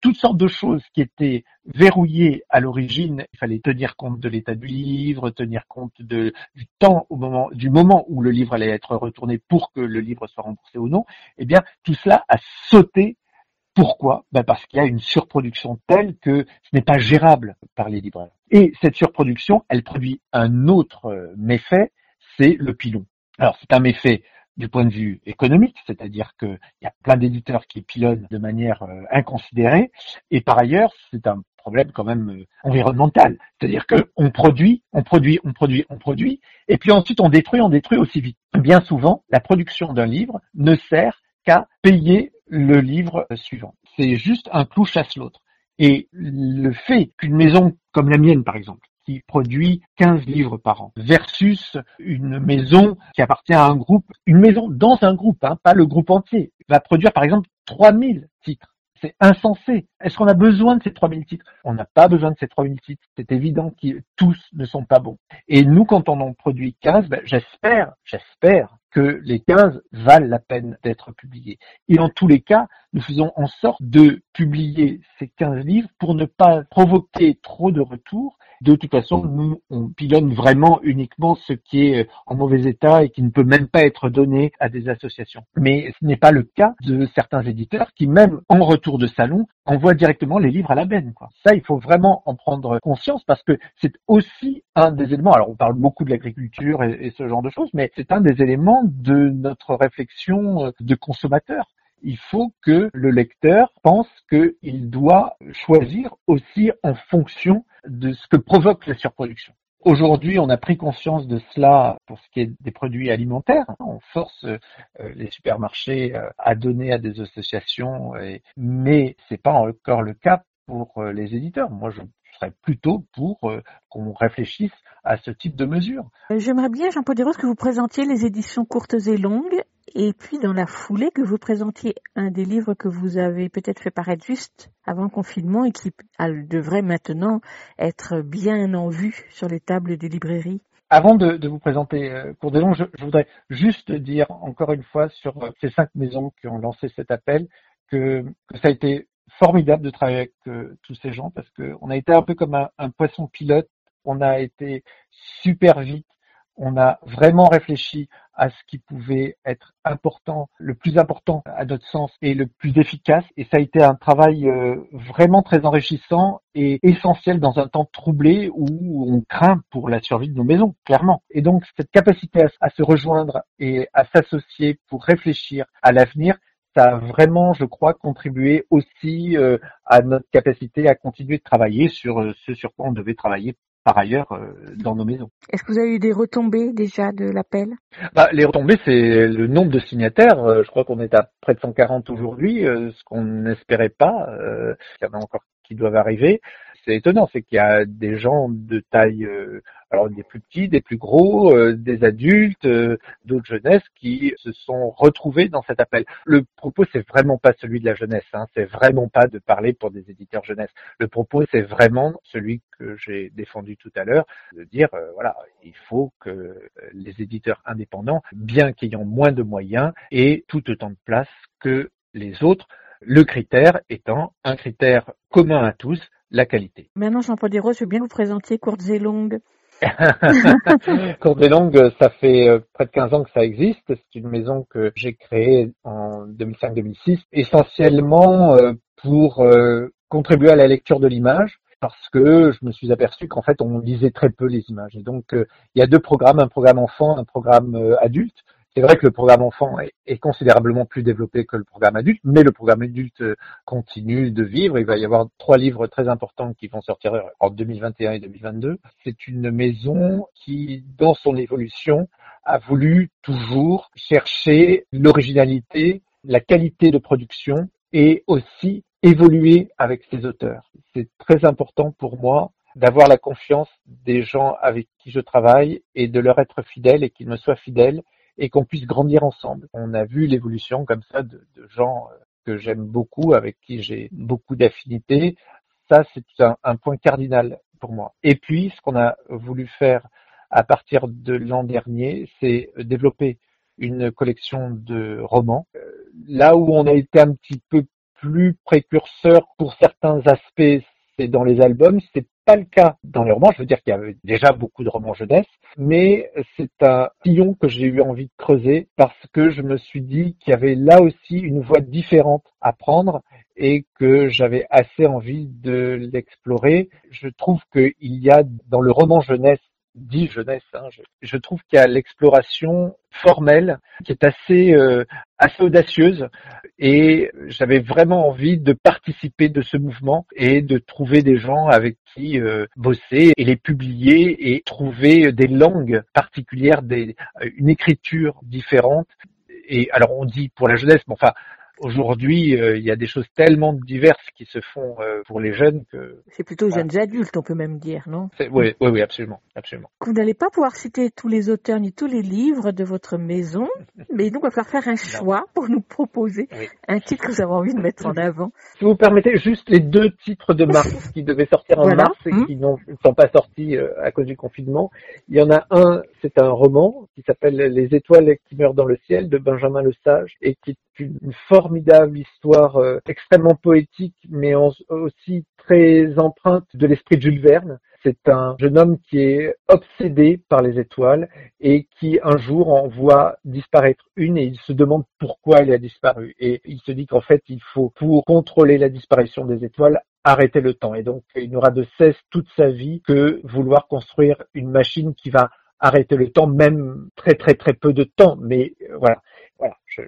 toutes sortes de choses qui étaient verrouillées à l'origine. Il fallait tenir compte de l'état du livre, tenir compte de, du temps au moment, du moment où le livre allait être retourné pour que le livre soit remboursé ou non. Eh bien, tout cela a sauté pourquoi? Ben Parce qu'il y a une surproduction telle que ce n'est pas gérable par les libraires. Et cette surproduction, elle produit un autre euh, méfait, c'est le pilon. Alors c'est un méfait du point de vue économique, c'est-à-dire qu'il y a plein d'éditeurs qui pilonnent de manière euh, inconsidérée, et par ailleurs c'est un problème quand même euh, environnemental, c'est-à-dire qu'on produit, on produit, on produit, on produit, et puis ensuite on détruit, on détruit aussi vite. Bien souvent, la production d'un livre ne sert qu'à payer le livre suivant. C'est juste un clou chasse l'autre. Et le fait qu'une maison comme la mienne, par exemple, qui produit 15 livres par an, versus une maison qui appartient à un groupe, une maison dans un groupe, hein, pas le groupe entier, va produire par exemple 3000 titres. C'est insensé. Est-ce qu'on a besoin de ces 3000 titres? On n'a pas besoin de ces 3000 titres. C'est évident que tous ne sont pas bons. Et nous, quand on en produit 15, ben, j'espère, j'espère que les 15 valent la peine d'être publiés. Et en tous les cas, nous faisons en sorte de publier ces 15 livres pour ne pas provoquer trop de retours. De toute façon, nous, on pilonne vraiment uniquement ce qui est en mauvais état et qui ne peut même pas être donné à des associations. Mais ce n'est pas le cas de certains éditeurs qui, même en retour de salon, envoient directement les livres à la benne. Quoi. Ça, il faut vraiment en prendre conscience parce que c'est aussi un des éléments. Alors, on parle beaucoup de l'agriculture et, et ce genre de choses, mais c'est un des éléments de notre réflexion de consommateur il faut que le lecteur pense qu'il doit choisir aussi en fonction de ce que provoque la surproduction. Aujourd'hui, on a pris conscience de cela pour ce qui est des produits alimentaires. On force euh, les supermarchés euh, à donner à des associations, mais c'est pas encore le cas pour euh, les éditeurs. Moi, je serais plutôt pour qu'on réfléchisse à ce type de mesures. J'aimerais bien, Jean-Paul Desroses, que vous présentiez les éditions courtes et longues et puis dans la foulée que vous présentiez un des livres que vous avez peut-être fait paraître juste avant le confinement et qui devrait maintenant être bien en vue sur les tables des librairies. Avant de, vous présenter euh, Cours des Longs, je, voudrais juste dire encore une fois sur euh, ces cinq maisons qui ont lancé cet appel que, ça a été formidable de travailler avec euh, tous ces gens parce qu'on a été un peu comme un poisson pilote, on a été super vite, on a vraiment réfléchi à ce qui pouvait être important, le plus important à notre sens et le plus efficace. Et ça a été un travail euh, vraiment très enrichissant et essentiel dans un temps troublé où on craint pour la survie de nos maisons, clairement. Et donc cette capacité à, se rejoindre et à s'associer pour réfléchir à l'avenir, ça a vraiment, je crois, contribué aussi euh, à notre capacité à continuer de travailler sur euh, ce sur quoi on devait travailler par ailleurs euh, dans nos maisons. Est-ce que vous avez eu des retombées déjà de l'appel? Bah, Les retombées, c'est le nombre de signataires. Euh, je crois qu'on est à près de 140 aujourd'hui, euh, ce qu'on n'espérait pas. Il y en a encore qui doivent arriver c'est étonnant, c'est qu'il y a des gens de taille, euh, alors des plus petits, des plus gros, euh, des adultes, euh, d'autres jeunesses qui se sont retrouvés dans cet appel. Le propos, c'est vraiment pas celui de la jeunesse, hein, c'est vraiment pas de parler pour des éditeurs jeunesse. Le propos, c'est vraiment celui que j'ai défendu tout à l'heure, de dire, voilà, il faut que les éditeurs indépendants, bien qu'ayant moins de moyens, aient tout autant de place que les autres. Le critère étant un critère commun à tous, la qualité. Maintenant, Jean-Paul Desroses, je veux bien vous présenter Courtes et Longues. Courtes et Longues, ça fait euh, près de 15 ans que ça existe. C'est une maison que j'ai créée en 2005-2006, essentiellement euh, pour euh, contribuer à la lecture de l'image parce que je me suis aperçu qu'en fait on lisait très peu les images. Et donc il y a deux programmes, un programme enfant, un programme adulte. C'est vrai que le programme enfant est, considérablement plus développé que le programme adulte, mais le programme adulte euh, continue de vivre. Il va y avoir trois livres très importants qui vont sortir en 2021 et 2022. C'est une maison qui, dans son évolution, a voulu toujours chercher l'originalité, la qualité de production et aussi évoluer avec ses auteurs. C'est très important pour moi d'avoir la confiance des gens avec qui je travaille et de leur être fidèle et qu'ils me soient fidèles et qu'on puisse grandir ensemble. On a vu l'évolution comme ça de, gens euh, que j'aime beaucoup, avec qui j'ai beaucoup d'affinités. Ça, c'est un, point cardinal pour moi. Et puis, ce qu'on a voulu faire à partir de l'an dernier, c'est développer une collection de romans. Euh, là où on a été un petit peu plus précurseur pour certains aspects, c'est dans les albums, pas le cas dans les romans. Je veux dire qu'il y avait déjà beaucoup de romans jeunesse, mais c'est un sillon que j'ai eu envie de creuser parce que je me suis dit qu'il y avait là aussi une voie différente à prendre et que j'avais assez envie de l'explorer. Je trouve qu'il y a dans le roman jeunesse dit jeunesse. Hein, je, trouve qu'il y a l'exploration formelle qui est assez euh, assez audacieuse et j'avais vraiment envie de participer de ce mouvement et de trouver des gens avec qui euh, bosser et les publier et trouver des langues particulières, des, une écriture différente. Et alors on dit pour la jeunesse, mais enfin Aujourd'hui, euh, il y a des choses tellement diverses qui se font euh, pour les jeunes que. C'est plutôt jeunes adultes, on peut même dire, non? Oui, oui, oui, absolument, absolument. Vous n'allez pas pouvoir citer tous les auteurs ni tous les livres de votre maison, mais donc on va falloir faire un choix pour nous proposer un titre que vous avez envie de mettre en avant. Si vous permettez, juste les deux titres de mars qui devaient sortir en mars et hum. qui ne sont pas sortis euh, à cause du confinement. Il y en a un, c'est un roman qui s'appelle Les étoiles qui meurent dans le ciel de Benjamin Le Sage et qui une formidable histoire euh, extrêmement poétique, mais aussi très empreinte de l'esprit de Jules Verne. C'est un jeune homme qui est obsédé par les étoiles et qui un jour en voit disparaître une et il se demande pourquoi elle a disparu. Et il se dit qu'en fait, il faut, pour contrôler la disparition des étoiles, arrêter le temps. Et donc, il n'aura de cesse toute sa vie que vouloir construire une machine qui va arrêter le temps, même très très très peu de temps. Mais euh, voilà.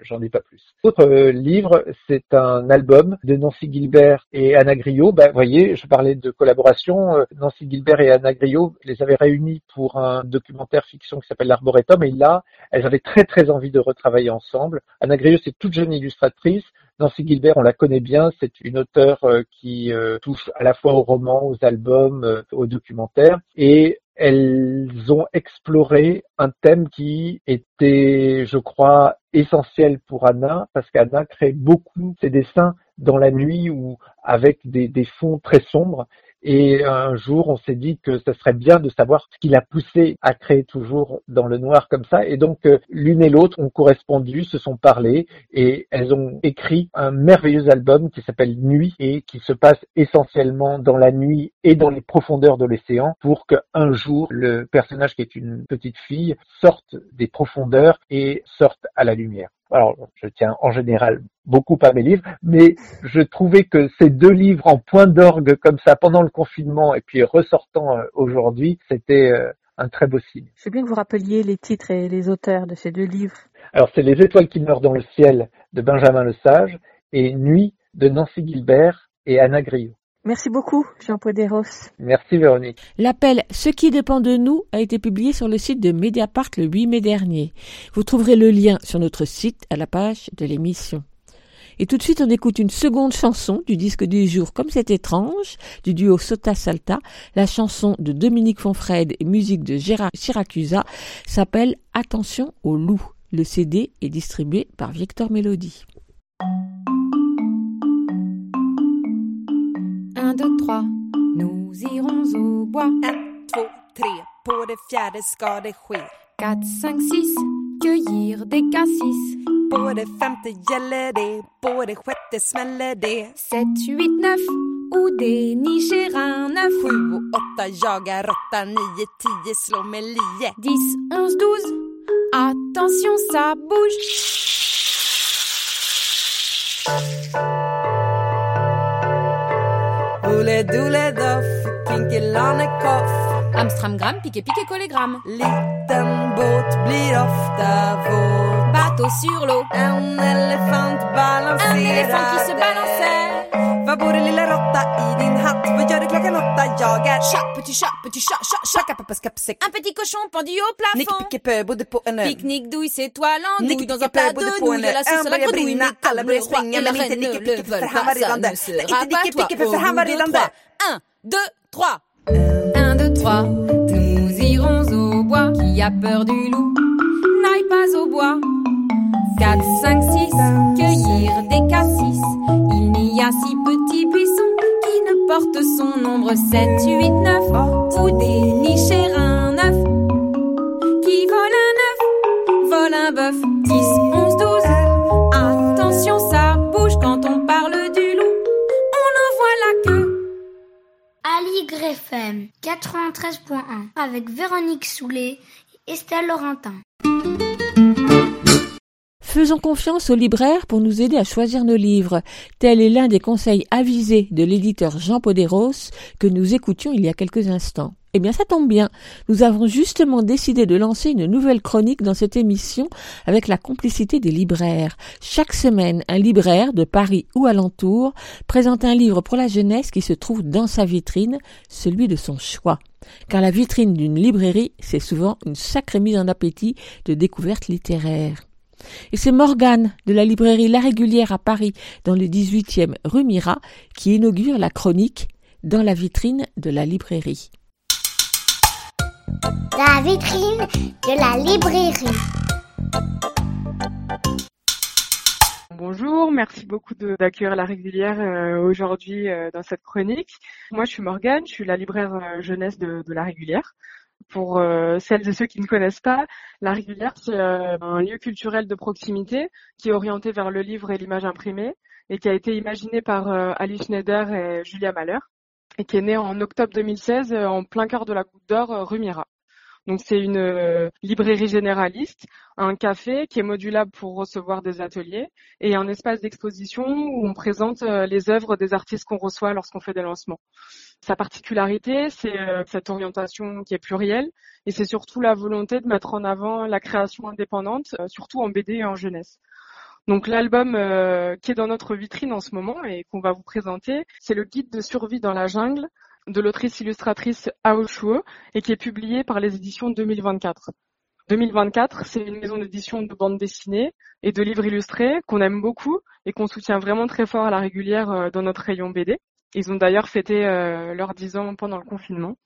J'en dis pas plus. L'autre euh, livre, c'est un album de Nancy Gilbert et Anna Griot. Ben, vous voyez, je parlais de collaboration. Euh, Nancy Gilbert et Anna Griot les avaient réunis pour un documentaire fiction qui s'appelle L'Arboretum. Et là, elles avaient très très envie de retravailler ensemble. Anna Griot, c'est toute jeune illustratrice. Nancy Gilbert, on la connaît bien, c'est une auteure euh, qui touche à la fois aux romans, aux albums, aux documentaires. Et elles ont exploré un thème qui était, je crois, essentiel pour Anna, parce qu'Anna crée beaucoup ses dessins dans la nuit ou avec des, fonds très sombres. Et un jour, on s'est dit que ce serait bien de savoir ce qui l'a poussé à créer toujours dans le noir comme ça. Et donc, euh, l'une et l'autre ont correspondu, se sont parlé et elles ont écrit un merveilleux album qui s'appelle Nuit et qui se passe essentiellement dans la nuit et dans les profondeurs de l'océan pour qu'un jour, le personnage qui est une petite fille sorte des profondeurs et sorte à la lumière. Alors, je tiens en général beaucoup à mes livres, mais je trouvais que ces deux livres en point d'orgue comme ça pendant le confinement et puis ressortant euh, aujourd'hui, c'était euh, un très beau signe. C'est bien que vous rappeliez les titres et les auteurs de ces deux livres. Alors, c'est Les étoiles qui meurent dans le ciel de Benjamin Lesage et Nuit de Nancy Gilbert et Anna Griot. Merci beaucoup, Jean Poderos. Merci, Véronique. L'appel Ce qui dépend de nous a été publié sur le site de Mediapart le 8 mai dernier. Vous trouverez le lien sur notre site à la page de l'émission. Et tout de suite, on écoute une seconde chanson du disque du jour Comme c'est étrange, du duo Sota Salta. La chanson de Dominique Fonfred et musique de Gérard Chiracusa s'appelle Attention au loup. Le CD est distribué par Victor Melody. 1, 2, 3, nous irons au bois. 1, 2, 3, på det fjärde ska det ske. 4, 5, 6, cueillir des cassis. På det femte gäller det, på det sjätte smäller det. 7, 8, 9, och det nicher un neuf. 7 och 8 jagar råtta, 9, 10 slår med lie. 10, 11, 12, attention ça bouge. Oule doule doff, kinkelannekoff. Amstramgram, piqué piqué collégramme. Liten båt blir ofta våt. Bateau sur l'eau. En elefant balanserar. Un éléphant qui se balançait. Chat, petit chat, petit chat, chat, chat. Chakapapas kapsek. Un petit cochon pendu au plafond. En ö. Pique-nique, douille, c'est toi l'andouille dans un plat bodde de på en nouilles. ö. À la sauce Ön à la började grenouille, brinna, mais alla comme började le roi springa et la men inte reine Nicky ne le Pickepö för veulent han var pas. Ça redan ne död. sera Inte Nicky pas toi. Pickepö för Au han var bout de redan trois. Un, deux, trois. 1, 2, 3, nous irons au bois. Qui a peur du loup N'aille pas au bois. 4, 5, 6, cueillir des cassis. Si petits buissons qui ne portent son nombre 7, 8, 9. Ou dénicher un œuf. Qui vole un œuf Vole un bœuf. 10, 11, 12. Attention, ça bouge quand on parle du loup. On en voit la queue. Aligre FM 93.1 avec Véronique Soulet et Estelle Laurentin. Faisons confiance aux libraires pour nous aider à choisir nos livres. Tel est l'un des conseils avisés de l'éditeur Jean Poderos que nous écoutions il y a quelques instants. Eh bien, ça tombe bien. Nous avons justement décidé de lancer une nouvelle chronique dans cette émission avec la complicité des libraires. Chaque semaine, un libraire de Paris ou alentour présente un livre pour la jeunesse qui se trouve dans sa vitrine, celui de son choix. Car la vitrine d'une librairie, c'est souvent une sacrée mise en appétit de découvertes littéraires. Et c'est Morgane de la librairie La Régulière à Paris, dans le 18e rue Mira, qui inaugure la chronique dans la vitrine de la librairie. La vitrine de la librairie. Bonjour, merci beaucoup d'accueillir la régulière euh, aujourd'hui euh, dans cette chronique. Moi, je suis Morgane, je suis la libraire euh, jeunesse de, de la régulière. Pour euh, celles et ceux qui ne connaissent pas, la régulière, c'est euh, un lieu culturel de proximité qui est orienté vers le livre et l'image imprimée et qui a été imaginé par euh, Alice Schneider et Julia Mahler et qui est né en octobre 2016 euh, en plein cœur de la Goutte d'Or, euh, rue Mira. Donc c'est une euh, librairie généraliste, un café qui est modulable pour recevoir des ateliers et un espace d'exposition où on présente les œuvres des artistes qu'on reçoit lorsqu'on fait des lancements. Sa particularité, c'est euh, cette orientation qui est plurielle et c'est surtout la volonté de mettre en avant la création indépendante, euh, surtout en BD et en jeunesse. Donc l'album euh, qui est dans notre vitrine en ce moment et qu'on va vous présenter, c'est le guide de survie dans la jungle de l'autrice illustratrice Ao Shuo et qui est publié par les éditions 2024. 2024, c'est une maison d'édition de bande dessinée et de livres illustrés qu'on aime beaucoup et qu'on soutient vraiment très fort à la régulière dans notre rayon BD. Ils ont d'ailleurs fêté euh, leurs 10 ans pendant le confinement.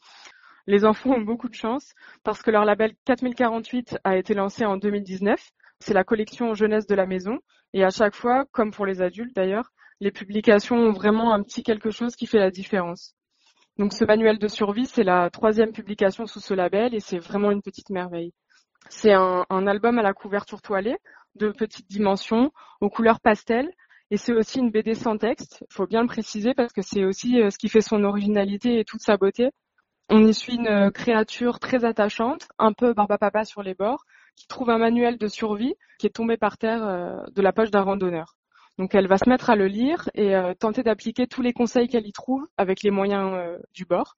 Les enfants ont beaucoup de chance parce que leur label 4048 a été lancé en 2019. C'est la collection jeunesse de la maison. Et à chaque fois, comme pour les adultes d'ailleurs, les publications ont vraiment un petit quelque chose qui fait la différence. Donc ce manuel de survie, c'est la troisième publication sous ce label et c'est vraiment une petite merveille. C'est un, album à la couverture toilée de petites dimensions, aux couleurs pastel, et c'est aussi une BD sans texte. Il faut bien le préciser parce que c'est aussi euh, ce qui fait son originalité et toute sa beauté. On y suit une créature très attachante, un peu barbapapa sur les bords, qui trouve un manuel de survie qui est tombé par terre euh, de la poche d'un randonneur. Donc elle va se mettre à le lire et euh, tenter d'appliquer tous les conseils qu'elle y trouve avec les moyens euh, du bord.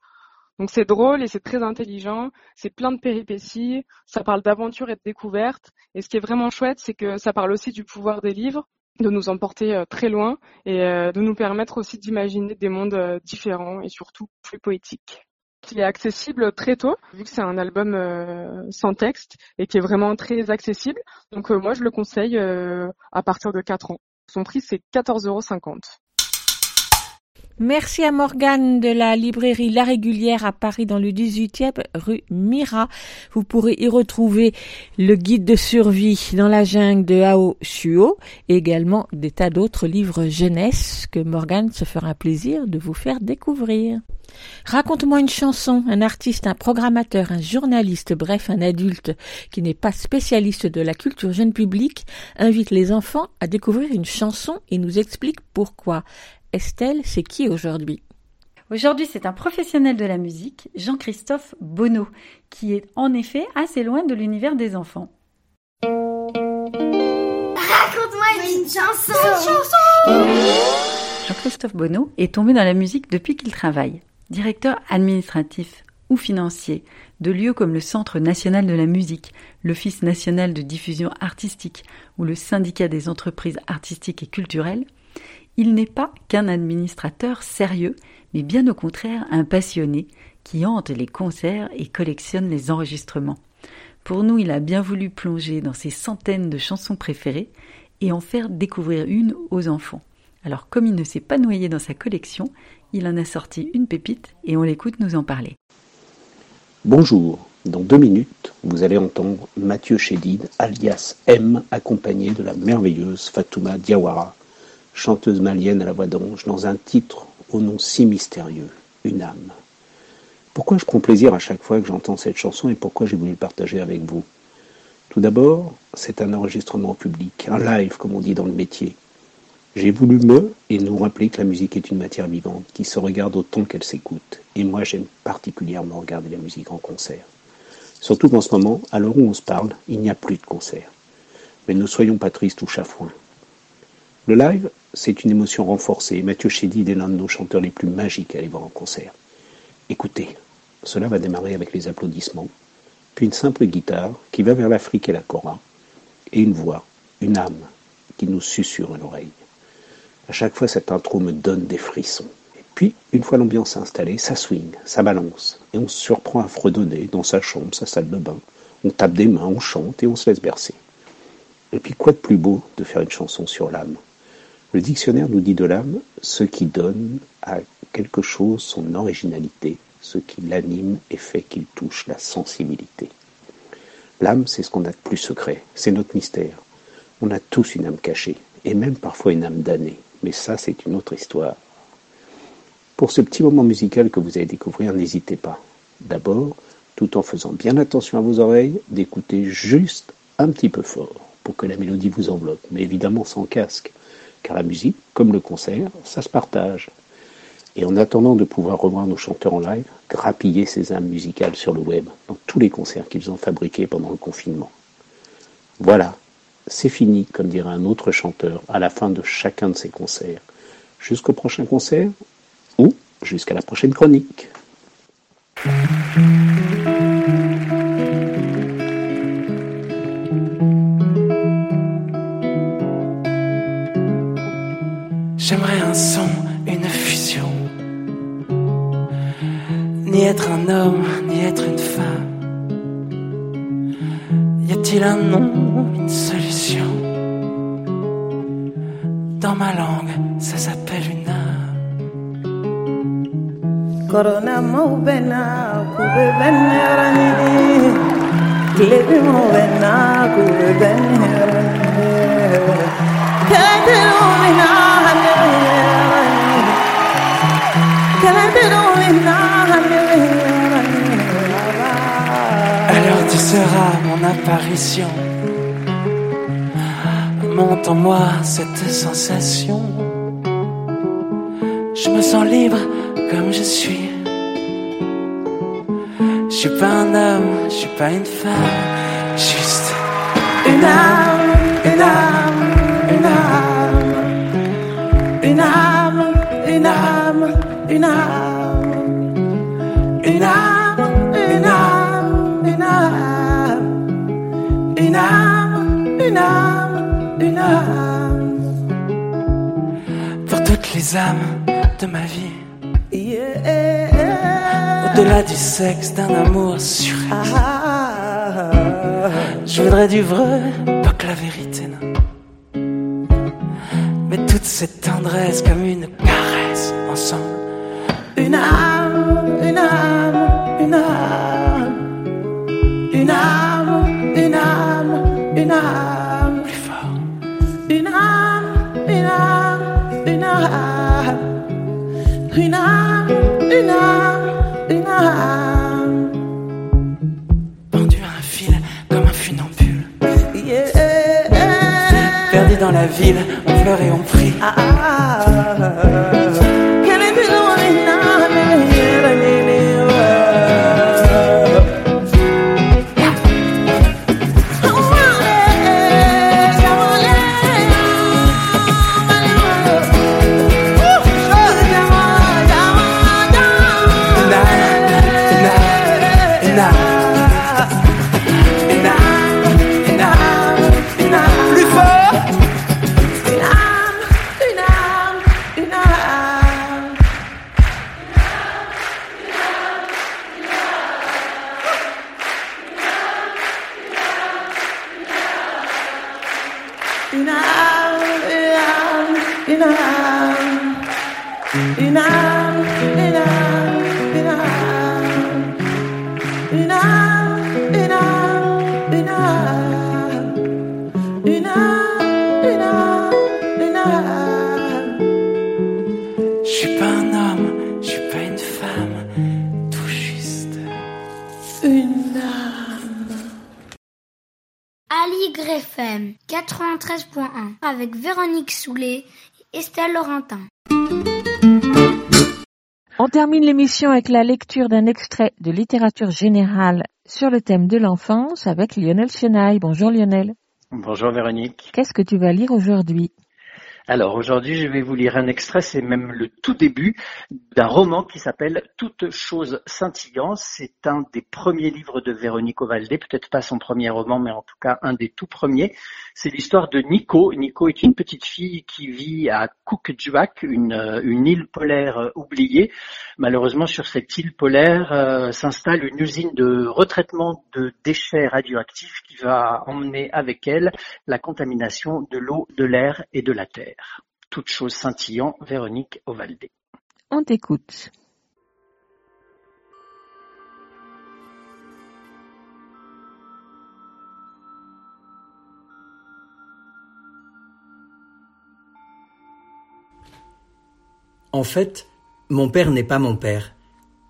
Donc c'est drôle et c'est très intelligent, c'est plein de péripéties, ça parle d'aventure et de découverte. Et ce qui est vraiment chouette, c'est que ça parle aussi du pouvoir des livres, de nous emporter très loin et de nous permettre aussi d'imaginer des mondes différents et surtout plus poétiques. Il est accessible très tôt, vu que c'est un album euh, sans texte et qui est vraiment très accessible. Donc euh, moi, je le conseille euh, à partir de 4 ans. Son prix, c'est 14,50 euros. Merci à Morgane de la librairie La Régulière à Paris dans le 18e rue Mira. Vous pourrez y retrouver le guide de survie dans la jungle de Ao Shuo et également des tas d'autres livres jeunesse que Morgane se fera plaisir de vous faire découvrir. Raconte-moi une chanson, un artiste, un programmateur, un journaliste, bref, un adulte qui n'est pas spécialiste de la culture jeune public, invite les enfants à découvrir une chanson et nous explique pourquoi. Estelle, c'est qui aujourd'hui? Aujourd'hui, c'est un professionnel de la musique, Jean-Christophe Bonneau, qui est en effet assez loin de l'univers des enfants. Raconte-moi une chanson. Une chanson. Jean-Christophe Bonneau est tombé dans la musique depuis qu'il travaille. Directeur administratif ou financier de lieux comme le Centre national de la musique, l'Office national de diffusion artistique ou le Syndicat des entreprises artistiques et culturelles, il n'est pas qu'un administrateur sérieux, mais bien au contraire un passionné qui hante les concerts et collectionne les enregistrements. Pour nous, il a bien voulu plonger dans ses centaines de chansons préférées et en faire découvrir une aux enfants. Alors comme il ne s'est pas noyé dans sa collection, il en a sorti une pépite et on l'écoute nous en parler. Bonjour, dans deux minutes, vous allez entendre Mathieu Chédid, alias M, accompagné de la merveilleuse Fatouma Diawara, chanteuse malienne à la voix d'ange, dans un titre au nom si mystérieux, Une âme. Pourquoi je prends plaisir à chaque fois que j'entends cette chanson et pourquoi j'ai voulu le partager avec vous? Tout d'abord, c'est un enregistrement public, un live comme on dit dans le métier. J'ai voulu me et nous rappeler que la musique est une matière vivante qui se regarde autant qu'elle s'écoute. Et moi, j'aime particulièrement regarder la musique en concert. Surtout qu'en ce moment, à l'heure où on se parle, il n'y a plus de concert. Mais ne soyons pas tristes ou chafouins. Le live, c'est une émotion renforcée. Mathieu Chédid est l'un de nos chanteurs les plus magiques à aller voir en concert. Écoutez, cela va démarrer avec les applaudissements, puis une simple guitare qui va vers l'Afrique et la Cora, et une voix, une âme qui nous susurre à l'oreille. À chaque fois, cette intro me donne des frissons. Et puis, une fois l'ambiance installée, ça swing, ça balance, et on se surprend à fredonner dans sa chambre, sa salle de bain. On tape des mains, on chante et on se laisse bercer. Et puis, quoi de plus beau de faire une chanson sur l'âme? Le dictionnaire nous dit de l'âme ce qui donne à quelque chose son originalité, ce qui l'anime et fait qu'il touche la sensibilité. L'âme, c'est ce qu'on a de plus secret, c'est notre mystère. On a tous une âme cachée, et même parfois une âme damnée. Mais ça, c'est une autre histoire. Pour ce petit moment musical que vous allez découvrir, n'hésitez pas. D'abord, tout en faisant bien attention à vos oreilles, d'écouter juste un petit peu fort pour que la mélodie vous enveloppe, mais évidemment sans casque, car la musique, comme le concert, ça se partage. Et en attendant de pouvoir revoir nos chanteurs en live, grappiller ces âmes musicales sur le web, dans tous les concerts qu'ils ont fabriqués pendant le confinement. Voilà, c'est fini, comme dirait un autre chanteur, à la fin de chacun de ses concerts. Jusqu'au prochain concert ou jusqu'à la prochaine chronique. J'aimerais un son, une fusion. Ni être un homme, ni être une femme. Y a-t-il un nom, une solution? Dans ma langue, ça s'appelle une âme. corona bena kube benerani Alors tu seras mon apparition. Monte en moi cette sensation. Je me sens libre comme je suis. Je suis pas un homme, je suis pas une femme, juste une âme, une âme, les âmes de ma vie. Au-delà du sexe, d'un amour sur Je voudrais du vrai, pas que la vérité, non. Mais toute cette tendresse comme une caresse ensemble. Une âme, une âme, une âme, une âme, une âme, une âme, plus fort. Une âme, une âme, une âme, une âme, une âme, une âme. Pendu à un fil comme un funambule. Yeah. Perdu dans la ville, on pleure et on prie. Ah, ah, 93.1 avec Véronique Soulet et Estelle Laurentin. On termine l'émission avec la lecture d'un extrait de littérature générale sur le thème de l'enfance avec Lionel Chenaille. Bonjour Lionel. Bonjour Véronique. Qu'est-ce que tu vas lire aujourd'hui? Alors aujourd'hui, je vais vous lire un extrait, c'est même le tout début d'un roman qui s'appelle Toute chose scintillant. C'est un des premiers livres de Véronique Ovaldé, peut-être pas son premier roman, mais en tout cas un des tout premiers. C'est l'histoire de Nico. Nico est une petite fille qui vit à Kukjuak, une, île polaire oubliée. Malheureusement, sur cette île polaire euh, s'installe une usine de retraitement de déchets radioactifs qui va emmener avec elle la contamination de l'eau, de l'air et de la terre. Toute chose scintillant, Véronique Ovaldé. On t'écoute. En fait, mon père n'est pas mon père.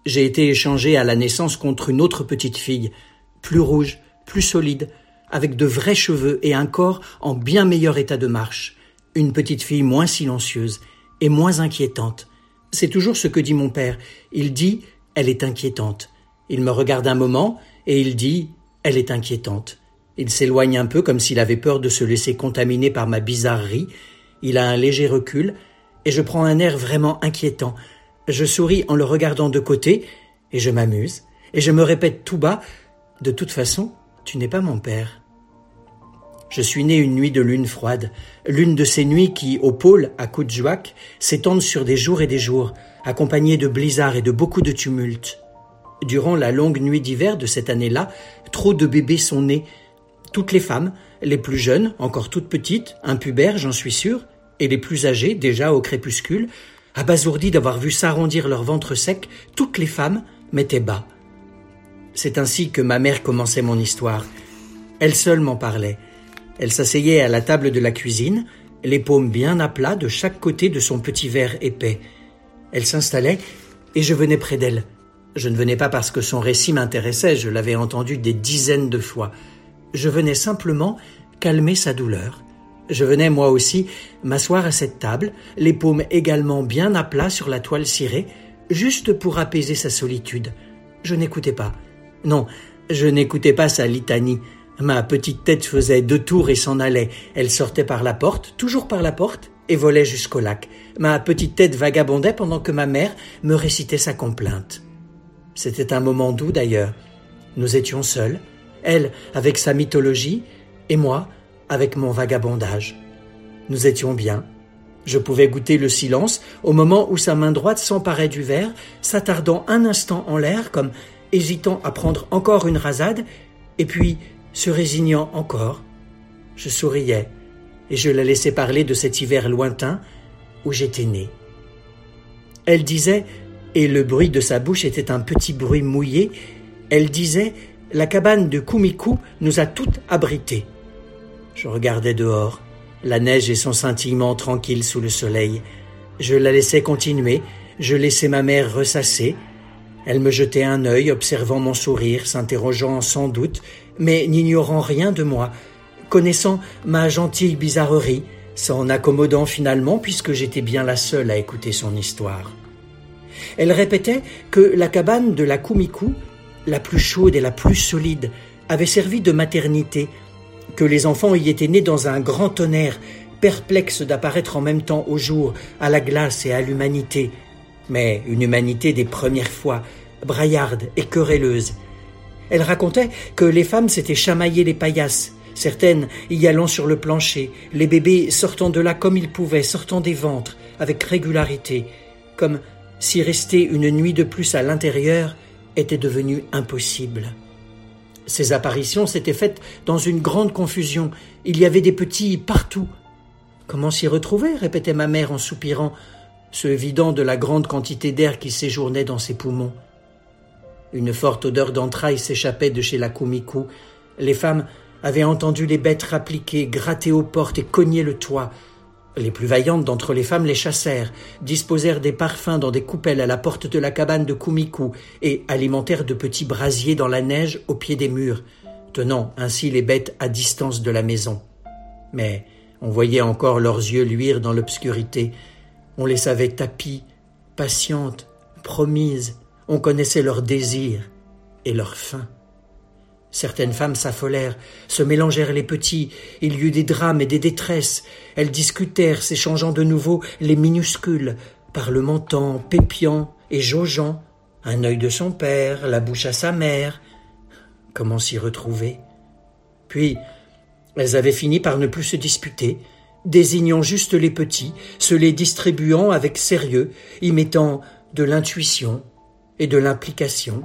J'ai été échangé à la naissance contre une autre petite fille, plus rouge, plus solide, avec de vrais cheveux et un corps en bien meilleur état de marche. Une petite fille moins silencieuse et moins inquiétante. C'est toujours ce que dit mon père. Il dit elle est inquiétante. Il me regarde un moment et il dit elle est inquiétante. Il s'éloigne un peu comme s'il avait peur de se laisser contaminer par ma bizarrerie. Il a un léger recul et je prends un air vraiment inquiétant. Je souris en le regardant de côté et je m'amuse et je me répète tout bas de toute façon, tu n'es pas mon père. Je suis né une nuit de lune froide, l'une de ces nuits qui, au pôle, à Kujouak, s'étendent sur des jours et des jours, accompagnées de blizzards et de beaucoup de tumultes. Durant la longue nuit d'hiver de cette année-là, trop de bébés sont nés. Toutes les femmes, les plus jeunes, encore toutes petites, impubères, j'en suis sûr, et les plus âgées, déjà au crépuscule, Abasourdies d'avoir vu s'arrondir leur ventre sec, toutes les femmes mettaient bas. C'est ainsi que ma mère commençait mon histoire. Elle seule m'en parlait. Elle s'asseyait à la table de la cuisine, les paumes bien à plat de chaque côté de son petit verre épais. Elle s'installait et je venais près d'elle. Je ne venais pas parce que son récit m'intéressait, je l'avais entendu des dizaines de fois. Je venais simplement calmer sa douleur. Je venais moi aussi m'asseoir à cette table, les paumes également bien à plat sur la toile cirée, juste pour apaiser sa solitude. Je n'écoutais pas. Non, je n'écoutais pas sa litanie. Ma petite tête faisait deux tours et s'en allait. Elle sortait par la porte, toujours par la porte, et volait jusqu'au lac. Ma petite tête vagabondait pendant que ma mère me récitait sa complainte. C'était un moment doux d'ailleurs. Nous étions seuls, elle avec sa mythologie, et moi avec mon vagabondage. Nous étions bien. Je pouvais goûter le silence au moment où sa main droite s'emparait du verre, s'attardant un instant en l'air comme hésitant à prendre encore une rasade, et puis se résignant encore. Je souriais, et je la laissais parler de cet hiver lointain où j'étais né. Elle disait, et le bruit de sa bouche était un petit bruit mouillé, elle disait La cabane de Kumiku nous a toutes abrités. Je regardais dehors, la neige et son scintillement tranquille sous le soleil. Je la laissais continuer, je laissais ma mère ressasser, elle me jetait un œil, observant mon sourire, s'interrogeant sans doute, mais n'ignorant rien de moi, connaissant ma gentille bizarrerie, s'en accommodant finalement puisque j'étais bien la seule à écouter son histoire. Elle répétait que la cabane de la Kumiku, la plus chaude et la plus solide, avait servi de maternité, que les enfants y étaient nés dans un grand tonnerre, perplexes d'apparaître en même temps au jour, à la glace et à l'humanité, mais une humanité des premières fois, braillarde et querelleuse. Elle racontait que les femmes s'étaient chamaillées les paillasses, certaines y allant sur le plancher, les bébés sortant de là comme ils pouvaient, sortant des ventres, avec régularité, comme si rester une nuit de plus à l'intérieur était devenu impossible. Ces apparitions s'étaient faites dans une grande confusion. Il y avait des petits partout. Comment s'y retrouver? répétait ma mère en soupirant, se vidant de la grande quantité d'air qui séjournait dans ses poumons. Une forte odeur d'entrailles s'échappait de chez la Kumiku. Les femmes avaient entendu les bêtes rappliquer, gratter aux portes et cogner le toit. Les plus vaillantes d'entre les femmes les chassèrent, disposèrent des parfums dans des coupelles à la porte de la cabane de Kumiku et alimentèrent de petits brasiers dans la neige au pied des murs, tenant ainsi les bêtes à distance de la maison. Mais on voyait encore leurs yeux luire dans l'obscurité, on les savait tapis, patientes, promises, on connaissait leurs désirs et leurs faim. Certaines femmes s'affolèrent, se mélangèrent les petits, il y eut des drames et des détresses, elles discutèrent, s'échangeant de nouveau les minuscules, parlementant, pépiant et jaugeant, un œil de son père, la bouche à sa mère. Comment s'y retrouver? Puis, elles avaient fini par ne plus se disputer, désignant juste les petits, se les distribuant avec sérieux, y mettant de l'intuition et de l'implication.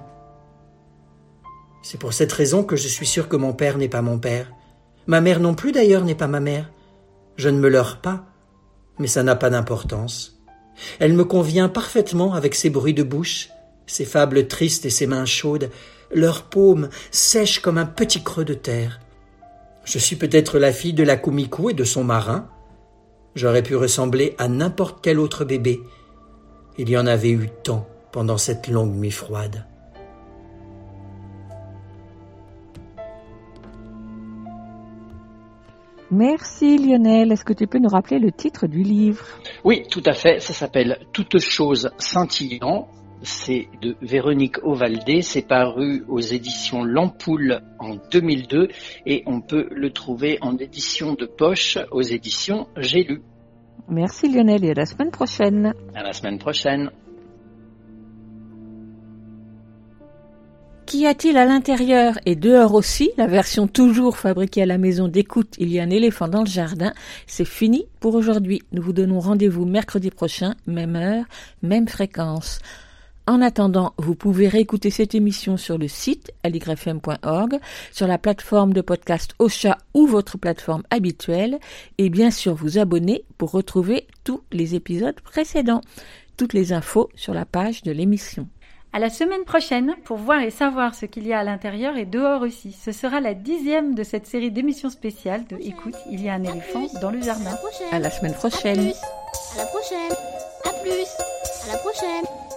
C'est pour cette raison que je suis sûr que mon père n'est pas mon père. Ma mère non plus d'ailleurs n'est pas ma mère. Je ne me leurre pas, mais ça n'a pas d'importance. Elle me convient parfaitement avec ses bruits de bouche, ses fables tristes et ses mains chaudes, leurs paumes sèches comme un petit creux de terre. Je suis peut-être la fille de la Kumiku et de son marin. J'aurais pu ressembler à n'importe quel autre bébé. Il y en avait eu tant pendant cette longue nuit froide. Merci Lionel. Est-ce que tu peux nous rappeler le titre du livre? Oui, tout à fait. Ça s'appelle Toutes choses scintillant. C'est de Véronique Ovaldé. C'est paru aux éditions L'Ampoule en 2002 et on peut le trouver en édition de poche aux éditions J'ai lu. Merci Lionel et à la semaine prochaine. À la semaine prochaine. Qu'y a-t-il à l'intérieur? Et dehors aussi La version toujours fabriquée à la maison d'écoute Il y a un éléphant dans le jardin. C'est fini pour aujourd'hui. Nous vous donnons rendez-vous mercredi prochain, même heure, même fréquence. En attendant, vous pouvez réécouter cette émission sur le site aligrefm.org, sur la plateforme de podcast Ocha ou votre plateforme habituelle, et bien sûr vous abonner pour retrouver tous les épisodes précédents. Toutes les infos sur la page de l'émission. À la semaine prochaine pour voir et savoir ce qu'il y a à l'intérieur et dehors aussi. Ce sera la dixième de cette série d'émissions spéciales de Écoute, il y a un éléphant dans le jardin. À la semaine prochaine. À la prochaine. À plus. À la prochaine.